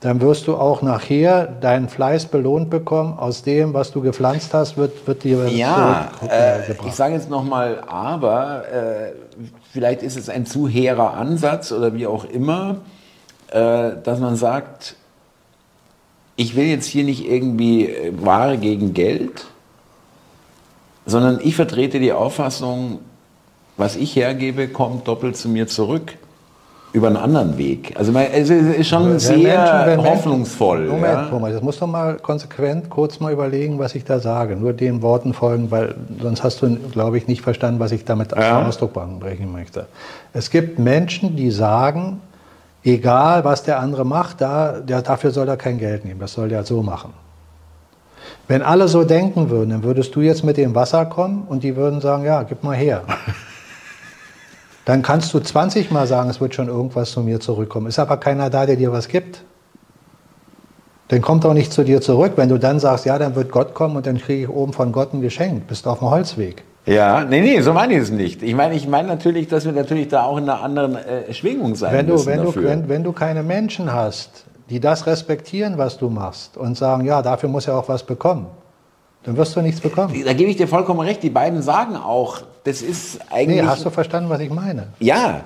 dann wirst du auch nachher deinen Fleiß belohnt bekommen. Aus dem, was du gepflanzt hast, wird, wird dir ja, äh, ich sage jetzt nochmal, aber äh, vielleicht ist es ein zu hehrer Ansatz oder wie auch immer, äh, dass man sagt, ich will jetzt hier nicht irgendwie äh, Ware gegen Geld, sondern ich vertrete die Auffassung, was ich hergebe, kommt doppelt zu mir zurück. Über einen anderen Weg. Also es ist schon wenn sehr Menschen, hoffnungsvoll. Moment, ja? Thomas, das musst du mal konsequent kurz mal überlegen, was ich da sage. Nur den Worten folgen, weil sonst hast du, glaube ich, nicht verstanden, was ich damit ja. Ausdruck bringen möchte. Es gibt Menschen, die sagen, egal was der andere macht, da, der, dafür soll er kein Geld nehmen, das soll der so machen. Wenn alle so denken würden, dann würdest du jetzt mit dem Wasser kommen und die würden sagen, ja, gib mal her. Dann kannst du 20 Mal sagen, es wird schon irgendwas zu mir zurückkommen. Ist aber keiner da, der dir was gibt. Dann kommt auch nicht zu dir zurück. Wenn du dann sagst, ja, dann wird Gott kommen und dann kriege ich oben von Gott ein Geschenk, bist du auf dem Holzweg. Ja, nee, nee, so meine ich es nicht. Ich meine, ich meine natürlich, dass wir natürlich da auch in einer anderen äh, Schwingung sein wenn du, müssen wenn dafür. Du, wenn, wenn du keine Menschen hast, die das respektieren, was du machst und sagen, ja, dafür muss er auch was bekommen, dann wirst du nichts bekommen. Da gebe ich dir vollkommen recht. Die beiden sagen auch, das ist eigentlich. Nee, hast du verstanden, was ich meine? Ja.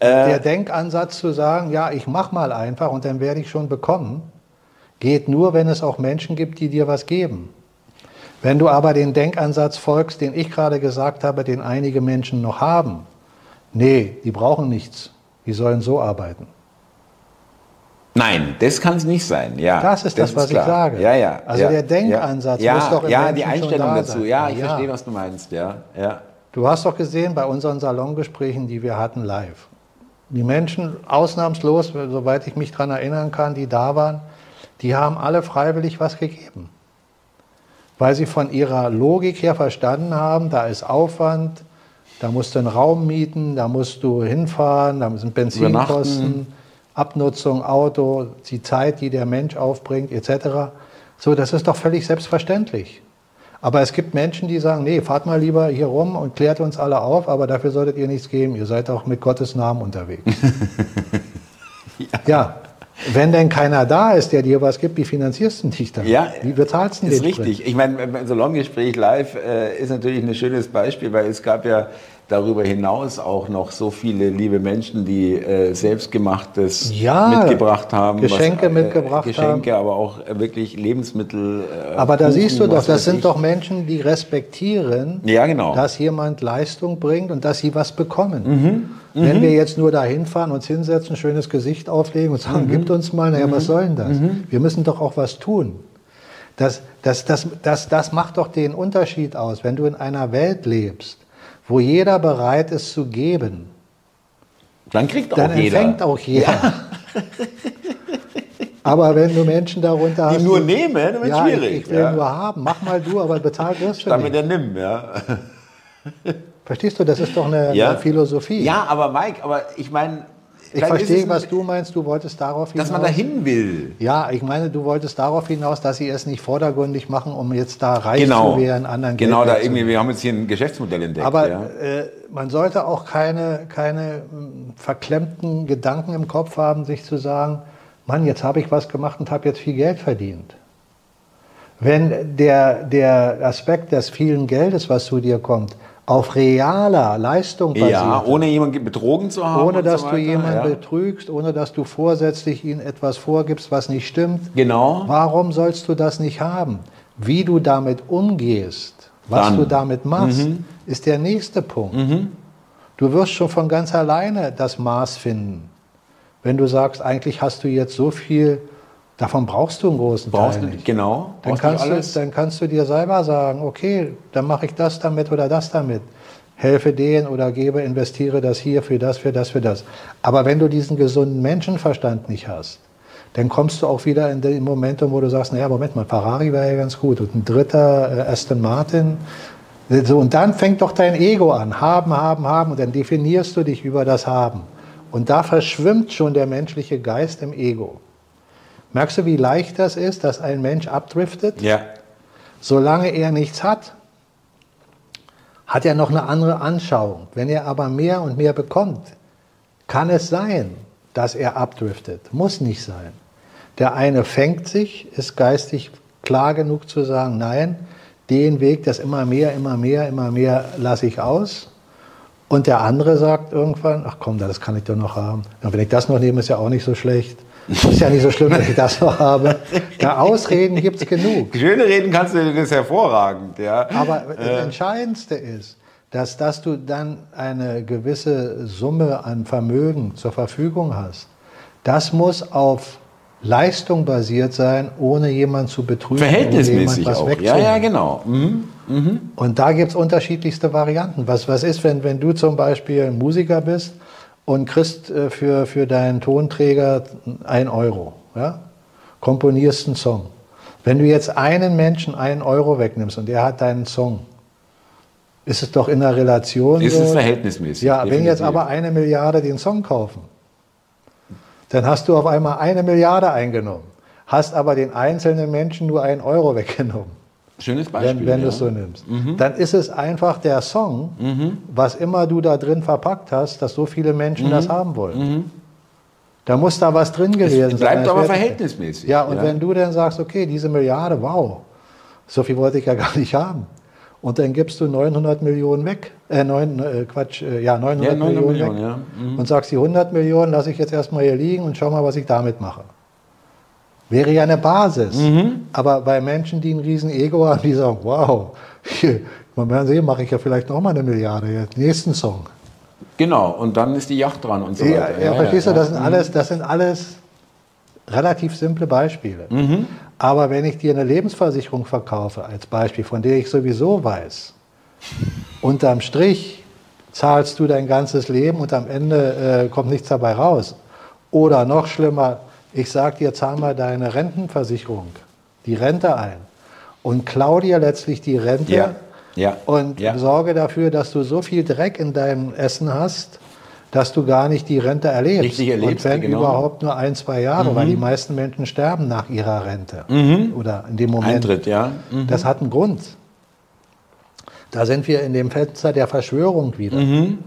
Äh, Der Denkansatz zu sagen, ja, ich mach mal einfach und dann werde ich schon bekommen, geht nur, wenn es auch Menschen gibt, die dir was geben. Wenn du aber den Denkansatz folgst, den ich gerade gesagt habe, den einige Menschen noch haben, nee, die brauchen nichts, die sollen so arbeiten. Nein, das kann es nicht sein. Ja, das ist das, das was ist ich sage. Ja, ja. Also ja, der Denkansatz ja, muss doch im Ja, Menschen die Einstellung dazu. Ja, ich verstehe, was du meinst. Ja, ja. Du hast doch gesehen bei unseren Salongesprächen, die wir hatten live. Die Menschen, ausnahmslos, soweit ich mich daran erinnern kann, die da waren, die haben alle freiwillig was gegeben. Weil sie von ihrer Logik her verstanden haben, da ist Aufwand, da musst du einen Raum mieten, da musst du hinfahren, da sind Benzinkosten, Abnutzung, Auto, die Zeit, die der Mensch aufbringt, etc. So, das ist doch völlig selbstverständlich. Aber es gibt Menschen, die sagen, nee, fahrt mal lieber hier rum und klärt uns alle auf, aber dafür solltet ihr nichts geben. Ihr seid auch mit Gottes Namen unterwegs. ja. ja. Wenn denn keiner da ist, der dir was gibt, wie finanzierst du dich dann? Ja, wie bezahlst du ist richtig. Sprint? Ich meine, ein Salongespräch live äh, ist natürlich ein schönes Beispiel, weil es gab ja darüber hinaus auch noch so viele liebe Menschen, die äh, selbstgemachtes ja, mitgebracht haben. Geschenke was, äh, mitgebracht Geschenke, haben. aber auch wirklich Lebensmittel. Äh, aber da Kuchen, siehst du doch, das sind ich. doch Menschen, die respektieren, ja, genau. dass jemand Leistung bringt und dass sie was bekommen. Mhm. Wenn mhm. wir jetzt nur da hinfahren, uns hinsetzen, schönes Gesicht auflegen und sagen, mhm. gibt uns mal, naja, was mhm. soll denn das? Mhm. Wir müssen doch auch was tun. Das, das, das, das, das macht doch den Unterschied aus, wenn du in einer Welt lebst, wo jeder bereit ist zu geben. Dann kriegt auch dann jeder. Dann empfängt auch jeder. Ja. aber wenn du Menschen darunter hast. Die nur nehmen, dann wird ja, schwierig. Ich, ich will ja. nur haben. Mach mal du, aber bezahlt wirst du Damit er nimmt, ja. Verstehst du, das ist doch eine, ja. eine Philosophie. Ja, aber Mike, aber ich meine, ich verstehe, was du meinst. Du wolltest darauf hinaus. Dass man dahin will. Ja, ich meine, du wolltest darauf hinaus, dass sie es nicht vordergründig machen, um jetzt da reich genau. zu werden, anderen Genau, da irgendwie, wir haben jetzt hier ein Geschäftsmodell entdeckt. Aber ja. äh, man sollte auch keine, keine hm, verklemmten Gedanken im Kopf haben, sich zu sagen, Mann, jetzt habe ich was gemacht und habe jetzt viel Geld verdient. Wenn der, der Aspekt des vielen Geldes, was zu dir kommt, auf realer Leistung basiert. Ja, ohne jemanden betrogen zu haben. Ohne dass so du jemanden ja. betrügst, ohne dass du vorsätzlich ihnen etwas vorgibst, was nicht stimmt. Genau. Warum sollst du das nicht haben? Wie du damit umgehst, was Dann. du damit machst, mhm. ist der nächste Punkt. Mhm. Du wirst schon von ganz alleine das Maß finden. Wenn du sagst, eigentlich hast du jetzt so viel Davon brauchst du einen großen brauchst Teil nicht. Genau. Dann kannst, du, dann kannst du dir selber sagen, okay, dann mache ich das damit oder das damit. Helfe denen oder gebe, investiere das hier für das, für das, für das. Aber wenn du diesen gesunden Menschenverstand nicht hast, dann kommst du auch wieder in den Momentum, wo du sagst, naja, Moment mal, Ferrari wäre ja ganz gut und ein dritter äh, Aston Martin. So, und dann fängt doch dein Ego an, haben, haben, haben, und dann definierst du dich über das Haben. Und da verschwimmt schon der menschliche Geist im Ego. Merkst du, wie leicht das ist, dass ein Mensch abdriftet? Ja. Solange er nichts hat, hat er noch eine andere Anschauung. Wenn er aber mehr und mehr bekommt, kann es sein, dass er abdriftet. Muss nicht sein. Der eine fängt sich, ist geistig klar genug zu sagen, nein, den Weg, das immer mehr, immer mehr, immer mehr lasse ich aus. Und der andere sagt irgendwann, ach komm, das kann ich doch noch haben. Und wenn ich das noch nehme, ist ja auch nicht so schlecht. Ist ja nicht so schlimm, wenn ich das noch habe. Ja, Ausreden gibt es genug. Schöne Reden kannst du, das ist hervorragend. Ja. Aber das äh. Entscheidendste ist, dass, dass du dann eine gewisse Summe an Vermögen zur Verfügung hast. Das muss auf Leistung basiert sein, ohne jemanden zu betrügen. Verhältnismäßig was auch. Ja, ja, genau. Mhm. Mhm. Und da gibt es unterschiedlichste Varianten. Was, was ist, wenn, wenn du zum Beispiel Musiker bist und kriegst äh, für, für deinen Tonträger ein Euro. Ja? Komponierst einen Song. Wenn du jetzt einen Menschen einen Euro wegnimmst und der hat deinen Song, ist es doch in der Relation. Ist so, es verhältnismäßig. Ja, definitiv. wenn jetzt aber eine Milliarde den Song kaufen, dann hast du auf einmal eine Milliarde eingenommen, hast aber den einzelnen Menschen nur einen Euro weggenommen. Schönes Beispiel. Wenn, wenn ja. du es so nimmst. Mhm. Dann ist es einfach der Song, mhm. was immer du da drin verpackt hast, dass so viele Menschen mhm. das haben wollen. Mhm. Da muss da was drin gewesen sein. Es bleibt sein. aber verhältnismäßig. Ja, und ja. wenn du dann sagst, okay, diese Milliarde, wow, so viel wollte ich ja gar nicht haben. Und dann gibst du 900 Millionen weg, äh, neun, äh, Quatsch, äh, ja, 900, ja, 900 Millionen, Millionen weg. Ja. Mhm. Und sagst, die 100 Millionen lasse ich jetzt erstmal hier liegen und schau mal, was ich damit mache. Wäre ja eine Basis. Mhm. Aber bei Menschen, die ein riesen Ego haben, die sagen, wow, man werden sehen, mache ich ja vielleicht noch mal eine Milliarde, jetzt nächsten Song. Genau, und dann ist die Yacht dran und so ja, weiter. Ja, ja verstehst ja, du, das sind, alles, das sind alles relativ simple Beispiele. Mhm. Aber wenn ich dir eine Lebensversicherung verkaufe, als Beispiel, von der ich sowieso weiß, unterm Strich zahlst du dein ganzes Leben und am Ende äh, kommt nichts dabei raus. Oder noch schlimmer, ich sage dir, zahl mal deine Rentenversicherung, die Rente ein und klau dir letztlich die Rente ja. Ja. und ja. sorge dafür, dass du so viel Dreck in deinem Essen hast, dass du gar nicht die Rente erlebst. Richtig erlebst, Und wenn genau. überhaupt nur ein, zwei Jahre, mhm. weil die meisten Menschen sterben nach ihrer Rente mhm. oder in dem Moment. Eintritt, ja. Mhm. Das hat einen Grund. Da sind wir in dem Fenster der Verschwörung wieder. Mhm.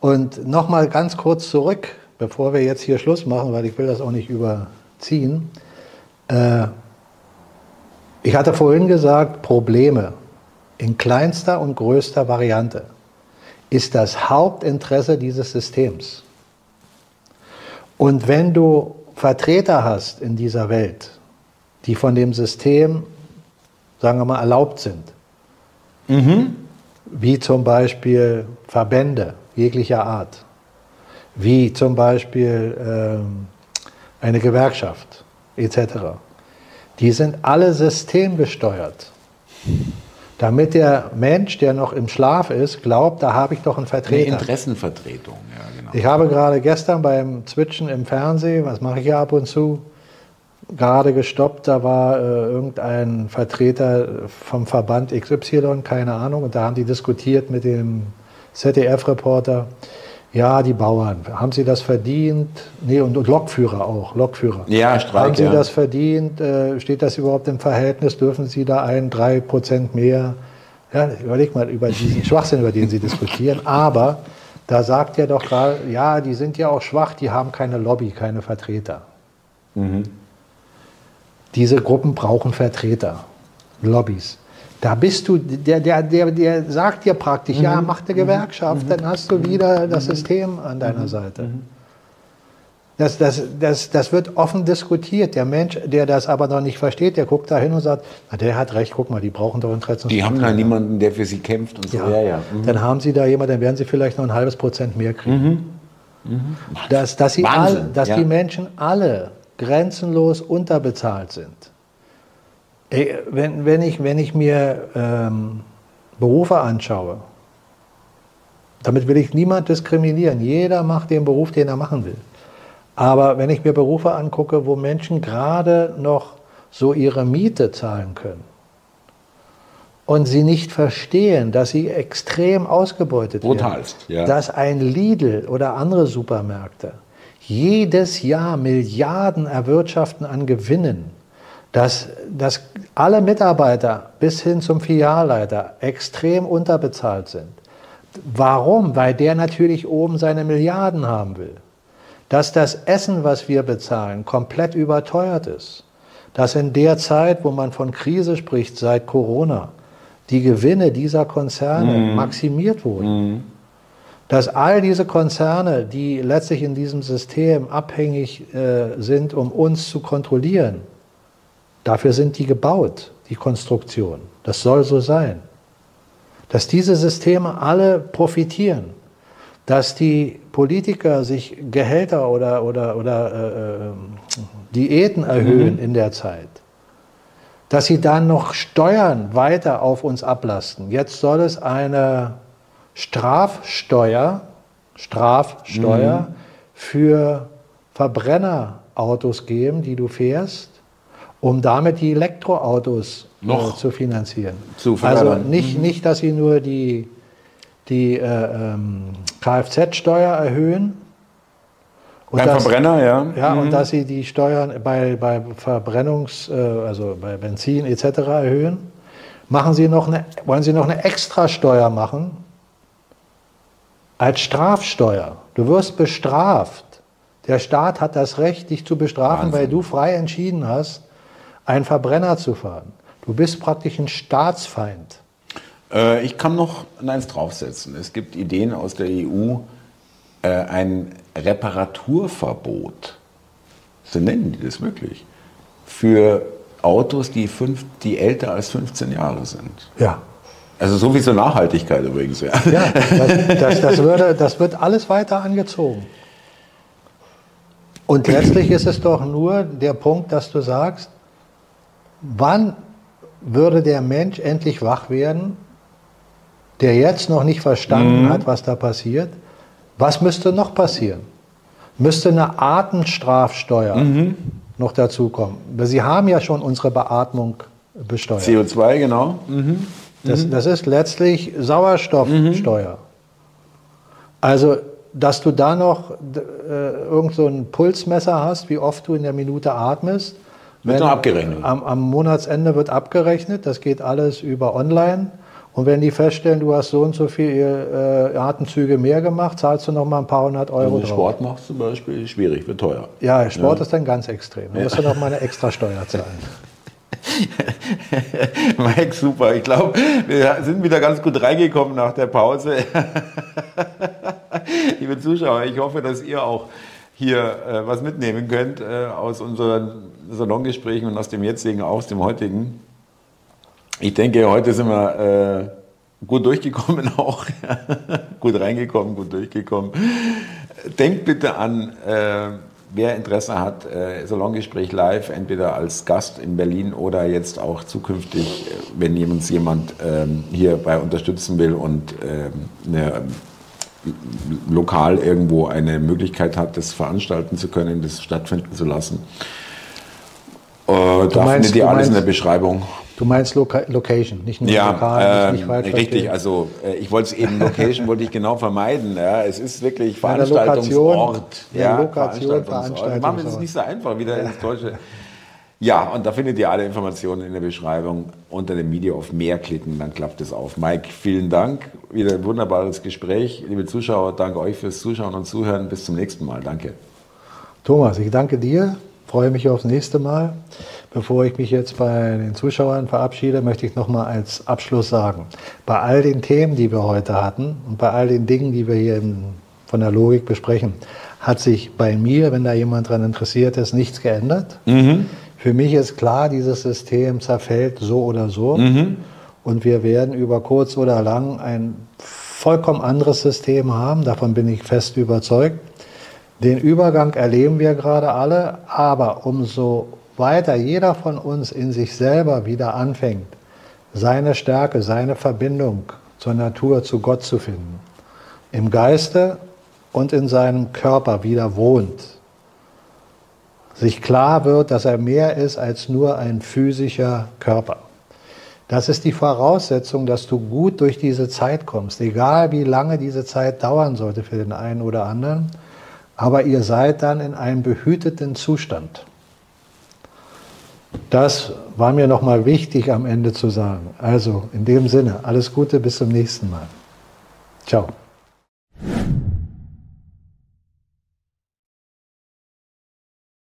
Und nochmal ganz kurz zurück, bevor wir jetzt hier Schluss machen, weil ich will das auch nicht überziehen. Äh, ich hatte vorhin gesagt, Probleme in kleinster und größter Variante ist das Hauptinteresse dieses Systems. Und wenn du Vertreter hast in dieser Welt, die von dem System, sagen wir mal, erlaubt sind, mhm. wie zum Beispiel Verbände jeglicher Art, wie zum Beispiel ähm, eine Gewerkschaft etc., die sind alle systemgesteuert damit der Mensch, der noch im Schlaf ist, glaubt, da habe ich doch einen Vertreter. Eine Interessenvertretung, ja, genau. Ich habe gerade gestern beim Zwitschen im Fernsehen, was mache ich ja ab und zu, gerade gestoppt, da war äh, irgendein Vertreter vom Verband XY, keine Ahnung, und da haben die diskutiert mit dem ZDF-Reporter, ja, die Bauern, haben sie das verdient? Nee, und, und Lokführer auch, Lokführer. Ja, Streik, Haben sie ja. das verdient? Äh, steht das überhaupt im Verhältnis? Dürfen sie da ein, drei Prozent mehr? Ja, überleg mal über diesen Schwachsinn, über den sie diskutieren. Aber da sagt er doch gerade, ja, die sind ja auch schwach, die haben keine Lobby, keine Vertreter. Mhm. Diese Gruppen brauchen Vertreter, Lobbys. Da bist du, der, der, der, der sagt dir praktisch, mhm. ja, mach eine Gewerkschaft, mhm. dann hast du wieder das mhm. System an deiner mhm. Seite. Mhm. Das, das, das, das wird offen diskutiert. Der Mensch, der das aber noch nicht versteht, der guckt da hin und sagt, na, der hat recht, guck mal, die brauchen doch Interessen. Die haben da niemanden, der für sie kämpft und so. Ja, ja. ja. Mhm. Dann haben sie da jemanden, dann werden sie vielleicht noch ein halbes Prozent mehr kriegen. Dass, dass, sie all, dass ja. die Menschen alle grenzenlos unterbezahlt sind. Wenn, wenn, ich, wenn ich mir ähm, Berufe anschaue, damit will ich niemand diskriminieren. Jeder macht den Beruf, den er machen will. Aber wenn ich mir Berufe angucke, wo Menschen gerade noch so ihre Miete zahlen können und sie nicht verstehen, dass sie extrem ausgebeutet Brutalst, werden, ja. dass ein Lidl oder andere Supermärkte jedes Jahr Milliarden erwirtschaften an Gewinnen, dass, dass alle Mitarbeiter bis hin zum Filialleiter extrem unterbezahlt sind. Warum? Weil der natürlich oben seine Milliarden haben will. Dass das Essen, was wir bezahlen, komplett überteuert ist. Dass in der Zeit, wo man von Krise spricht, seit Corona, die Gewinne dieser Konzerne mhm. maximiert wurden. Mhm. Dass all diese Konzerne, die letztlich in diesem System abhängig äh, sind, um uns zu kontrollieren, Dafür sind die gebaut, die Konstruktion. Das soll so sein. Dass diese Systeme alle profitieren, dass die Politiker sich Gehälter oder, oder, oder äh, äh Diäten erhöhen mhm. in der Zeit, dass sie dann noch Steuern weiter auf uns ablasten. Jetzt soll es eine Strafsteuer, Strafsteuer mhm. für Verbrennerautos geben, die du fährst, um damit die Elektroautos äh, zu finanzieren. Zu also nicht, mhm. nicht, dass sie nur die, die äh, ähm, Kfz-Steuer erhöhen. Beim dass, Verbrenner, ja. Ja, mhm. und dass sie die Steuern bei, bei Verbrennungs-, äh, also bei Benzin etc. erhöhen. Machen Sie noch eine, wollen Sie noch eine Extrasteuer machen? Als Strafsteuer. Du wirst bestraft. Der Staat hat das Recht, dich zu bestrafen, Wahnsinn. weil du frei entschieden hast, einen Verbrenner zu fahren. Du bist praktisch ein Staatsfeind. Äh, ich kann noch eins draufsetzen. Es gibt Ideen aus der EU, äh, ein Reparaturverbot. So nennen die das wirklich. Für Autos, die, fünf, die älter als 15 Jahre sind. Ja. Also so wie so Nachhaltigkeit übrigens. Ja, ja das, das, das, würde, das wird alles weiter angezogen. Und letztlich ist es doch nur der Punkt, dass du sagst, wann würde der Mensch endlich wach werden, der jetzt noch nicht verstanden mhm. hat, was da passiert? Was müsste noch passieren? Müsste eine Artenstrafsteuer mhm. noch dazukommen? Sie haben ja schon unsere Beatmung besteuert. CO2, genau. Mhm. Das, das, ist letztlich Sauerstoffsteuer. Also, dass du da noch äh, irgend so ein Pulsmesser hast, wie oft du in der Minute atmest. Wird noch abgerechnet. Am, am Monatsende wird abgerechnet. Das geht alles über online. Und wenn die feststellen, du hast so und so viele äh, Atemzüge mehr gemacht, zahlst du noch mal ein paar hundert Euro Wenn du Sport machst zum Beispiel, schwierig, wird teuer. Ja, Sport ja. ist dann ganz extrem. Da musst du noch mal eine Extrasteuer zahlen. Mike, super. Ich glaube, wir sind wieder ganz gut reingekommen nach der Pause. Liebe Zuschauer, ich hoffe, dass ihr auch hier äh, was mitnehmen könnt äh, aus unseren Salongesprächen und aus dem jetzigen, aus dem heutigen. Ich denke, heute sind wir äh, gut durchgekommen auch. gut reingekommen, gut durchgekommen. Denkt bitte an, äh, wer Interesse hat, äh, Salongespräch live, entweder als Gast in Berlin oder jetzt auch zukünftig, äh, wenn jemand, jemand ähm, hierbei unterstützen will und ähm, eine, lokal irgendwo eine Möglichkeit hat, das veranstalten zu können, das stattfinden zu lassen. Äh, da meinst, findet ihr alles meinst, in der Beschreibung. Du meinst Loca Location, nicht nur ja, lokal, nicht, nicht äh, Richtig, also äh, ich wollte es eben, Location wollte ich genau vermeiden. Ja. Es ist wirklich Veranstaltungsort. Ja, ja, Lokation, Veranstaltungsort. Machen wir es nicht so einfach wieder ins Deutsche. Ja, und da findet ihr alle Informationen in der Beschreibung. Unter dem Video auf mehr klicken, dann klappt es auf. Mike, vielen Dank. Wieder ein wunderbares Gespräch. Liebe Zuschauer, danke euch fürs Zuschauen und Zuhören. Bis zum nächsten Mal. Danke. Thomas, ich danke dir. Freue mich aufs nächste Mal. Bevor ich mich jetzt bei den Zuschauern verabschiede, möchte ich noch mal als Abschluss sagen: Bei all den Themen, die wir heute hatten und bei all den Dingen, die wir hier von der Logik besprechen, hat sich bei mir, wenn da jemand daran interessiert ist, nichts geändert. Mhm. Für mich ist klar, dieses System zerfällt so oder so. Mhm. Und wir werden über kurz oder lang ein vollkommen anderes System haben. Davon bin ich fest überzeugt. Den Übergang erleben wir gerade alle, aber umso weiter jeder von uns in sich selber wieder anfängt, seine Stärke, seine Verbindung zur Natur, zu Gott zu finden, im Geiste und in seinem Körper wieder wohnt, sich klar wird, dass er mehr ist als nur ein physischer Körper. Das ist die Voraussetzung, dass du gut durch diese Zeit kommst, egal wie lange diese Zeit dauern sollte für den einen oder anderen, aber ihr seid dann in einem behüteten Zustand. Das war mir nochmal wichtig am Ende zu sagen. Also in dem Sinne, alles Gute, bis zum nächsten Mal. Ciao.